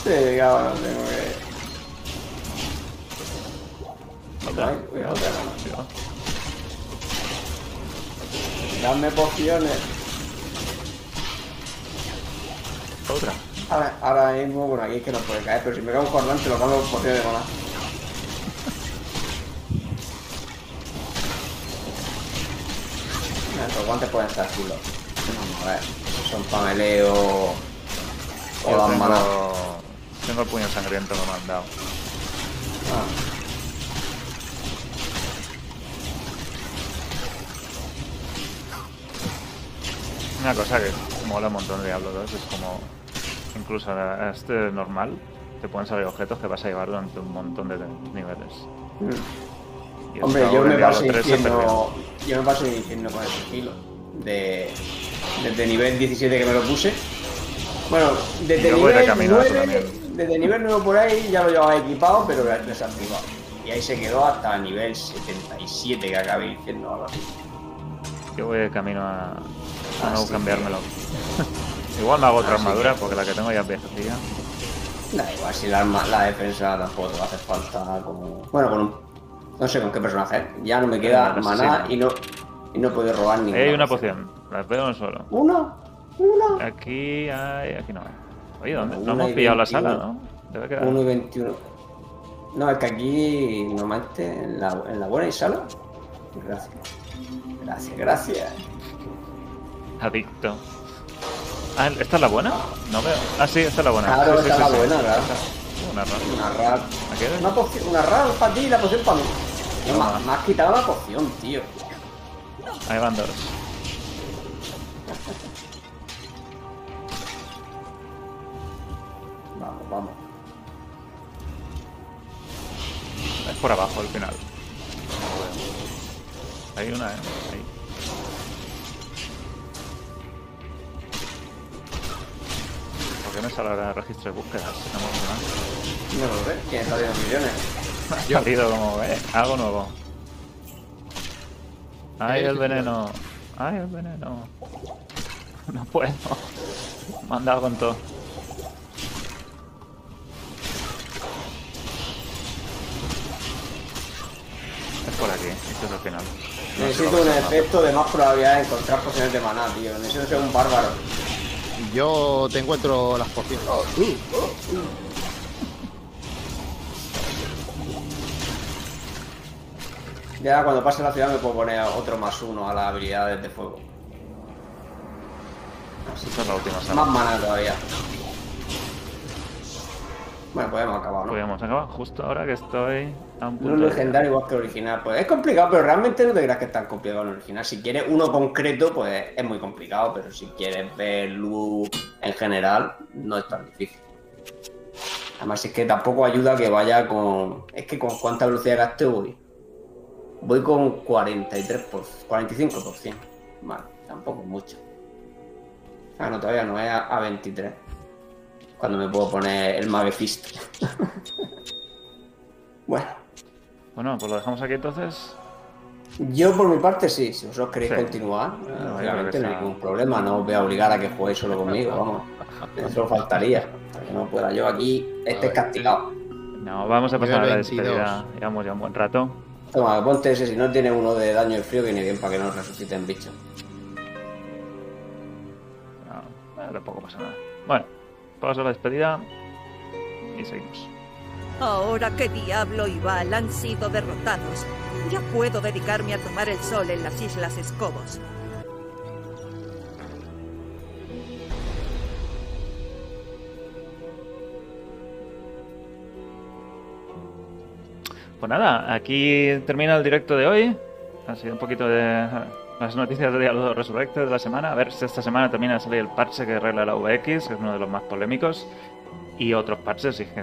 Sí, cabrón, tengo que. Otra. Ay, cuidado, otra. Cuidado. Dame pociones. Otra. Ahora, ahora mismo, bueno, aquí es que no puede caer, pero si me cae un cordón, te lo cambio por de. Mira, Estos guantes pueden estar chulos. Vamos a ver. Son pameleo. O Yo maná. tengo, tengo el puño sangriento que me han dado. Ah. Una cosa que mola un montón de Diablo 2 es como, incluso a este normal, te pueden salir objetos que vas a llevar durante un montón de niveles. Mm. Hombre, yo me paso 3 se perdió. diciendo. Yo me paso diciendo con el sigilo. De. Desde nivel 17 que me lo puse. Bueno, desde Yo de nivel camino a eso 9. también. Desde nivel 9 por ahí ya lo llevaba equipado, pero desactivado. Y ahí se quedó hasta nivel 77 que acabé diciendo algo así. Yo voy de camino a, a Ah, no sí, cambiármelo. Igual me hago otra Ah, armadura que- porque la que tengo ya es viejecilla. Da igual, si la, arma- la defensa tampoco te va a hacer falta como. Bueno, con un. No sé con qué personaje. Ya no me queda Con el maná y no. Y no puedo robar ninguna. hay una poción, las veo en suelo. ¿Una? ¿Una? Aquí hay, aquí no hay. Oye, ¿dónde? No hemos pillado la 21. sala, ¿no? Debe quedar. 1 y 21. No, es que aquí normalmente en la, en la buena hay sala. Gracias. Gracias, gracias. Adicto. Ah, ¿esta es la buena? No veo. Ah, sí, esta es la buena. Claro, Sí, sí, esta sí, es la buena, claro. Una rara. Una rat. ¿Aquí eres? Una poción, una rat para ti y la poción para mí. No, me has quitado la poción, tío. Ahí van dos. Vamos, vamos. Es por abajo al final. Hay una, ¿eh? Ahí. ¿Por qué me sale ahora registro de búsquedas? No me No lo. ¿Quién está haciendo millones? Ha salido como, eh, algo nuevo. Ay, el veneno. Ay, el veneno. No puedo. Me han dado con todo. Es por aquí, esto es el final. No Necesito un efecto de más probabilidad de encontrar pociones de maná, tío. Necesito ser un bárbaro. Yo te encuentro las pociones. Ya cuando pase la ciudad me puedo poner otro más uno a las habilidades de fuego. Así Esta es la última Más sala. mana todavía. Bueno, pues hemos acabado, ¿no? Podríamos acabar justo ahora que estoy No es legendario igual que el original. Pues es complicado, pero realmente no te creas que es tan complicado el original. Si quieres uno concreto, pues es muy complicado, pero si quieres ver luz en general, no es tan difícil. Además es que tampoco ayuda que vaya con... Es que con cuánta velocidad de gasto voy. Voy con 43%, 45%. Vale, tampoco es mucho. Ah, no, todavía no, es a, a 23. Cuando me puedo poner el Mavefist. bueno. Bueno, pues lo dejamos aquí entonces. Yo por mi parte sí, si vosotros queréis Sí. continuar, No, eh, creo no hay ningún problema, no os voy a obligar a que juguéis solo conmigo, vamos. Eso faltaría, para que no pueda yo aquí, esté ver. castigado. No, vamos a pasar a la Nivel 22. despedida. Llevamos ya un buen rato. Toma, ponte ese, si no tiene uno de daño de frío, viene bien para que no resuciten bichos. No, eh, tampoco pasa nada. Bueno, vamos a la despedida y seguimos. Ahora que Diablo y Val han sido derrotados, ya puedo dedicarme a tomar el sol en las Islas Escobos. Pues nada, aquí termina el directo de hoy. Ha sido un poquito de eh, las noticias de Diablo Resurrected de la semana. A ver si esta semana termina de salir el parche que arregla la VX, que es uno de los más polémicos. Y otros parches, si es que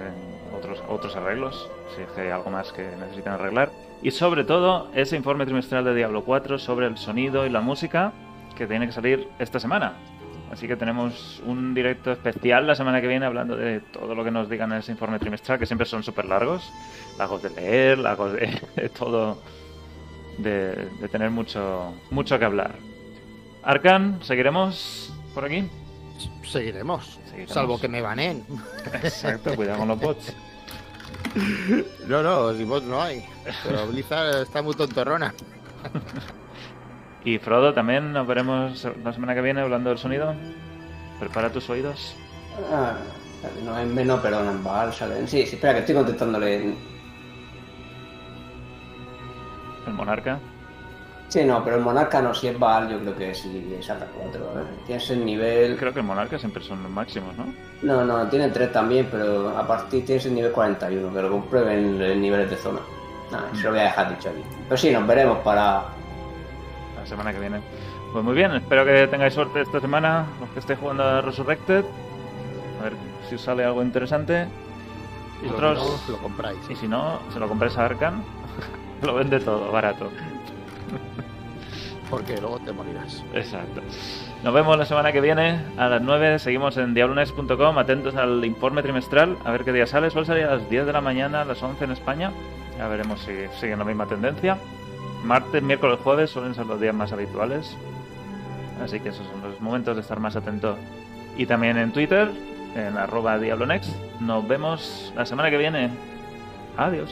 otros, otros arreglos, si es que hay algo más que necesitan arreglar. Y sobre todo, ese informe trimestral de Diablo 4 sobre el sonido y la música que tiene que salir esta semana. Así que tenemos un directo especial la semana que viene hablando de todo lo que nos digan en ese informe trimestral, que siempre son súper largos. Lagos de leer, lagos de, de todo. De, de tener mucho, mucho que hablar. Arcan, ¿seguiremos por aquí? Seguiremos. Seguiremos. Salvo que me banen. Exacto, cuidado con los bots. No, no, si vos no hay. Pero Blizzard está muy tontorrona. Y Frodo, también nos veremos la semana que viene hablando del sonido. Prepara tus oídos. Ah, no es menos, perdón, en Val salen. Sí, sí, espera, que estoy contestándole. El monarca. Sí, no, pero el Monarca no, si es Val, yo creo que sí, salta 4. Tienes el nivel. Creo que el monarca siempre son los máximos, ¿no? No, no, tiene 3 también, pero a partir tienes el nivel 41, que lo comprueben en niveles de zona. Nada, eso lo voy a dejar dicho aquí. Pero sí, nos veremos para. La semana que viene. Pues muy bien, espero que tengáis suerte esta semana, los que estéis jugando a Resurrected. A ver si os sale algo interesante. Y no, lo compráis. Y si no, se lo compréis a Arcan. lo vende todo, barato. Porque luego te morirás. Exacto. Nos vemos la semana que viene a las 9. Seguimos en diablonex.com. Atentos al informe trimestral. A ver qué día sale. Suele salir a las 10 de la mañana, a las 11 en España. Ya veremos si sigue la misma tendencia. Martes, miércoles, jueves suelen ser los días más habituales. Así que esos son los momentos de estar más atento. Y también en Twitter, en arroba diablonex. Nos vemos la semana que viene. Adiós.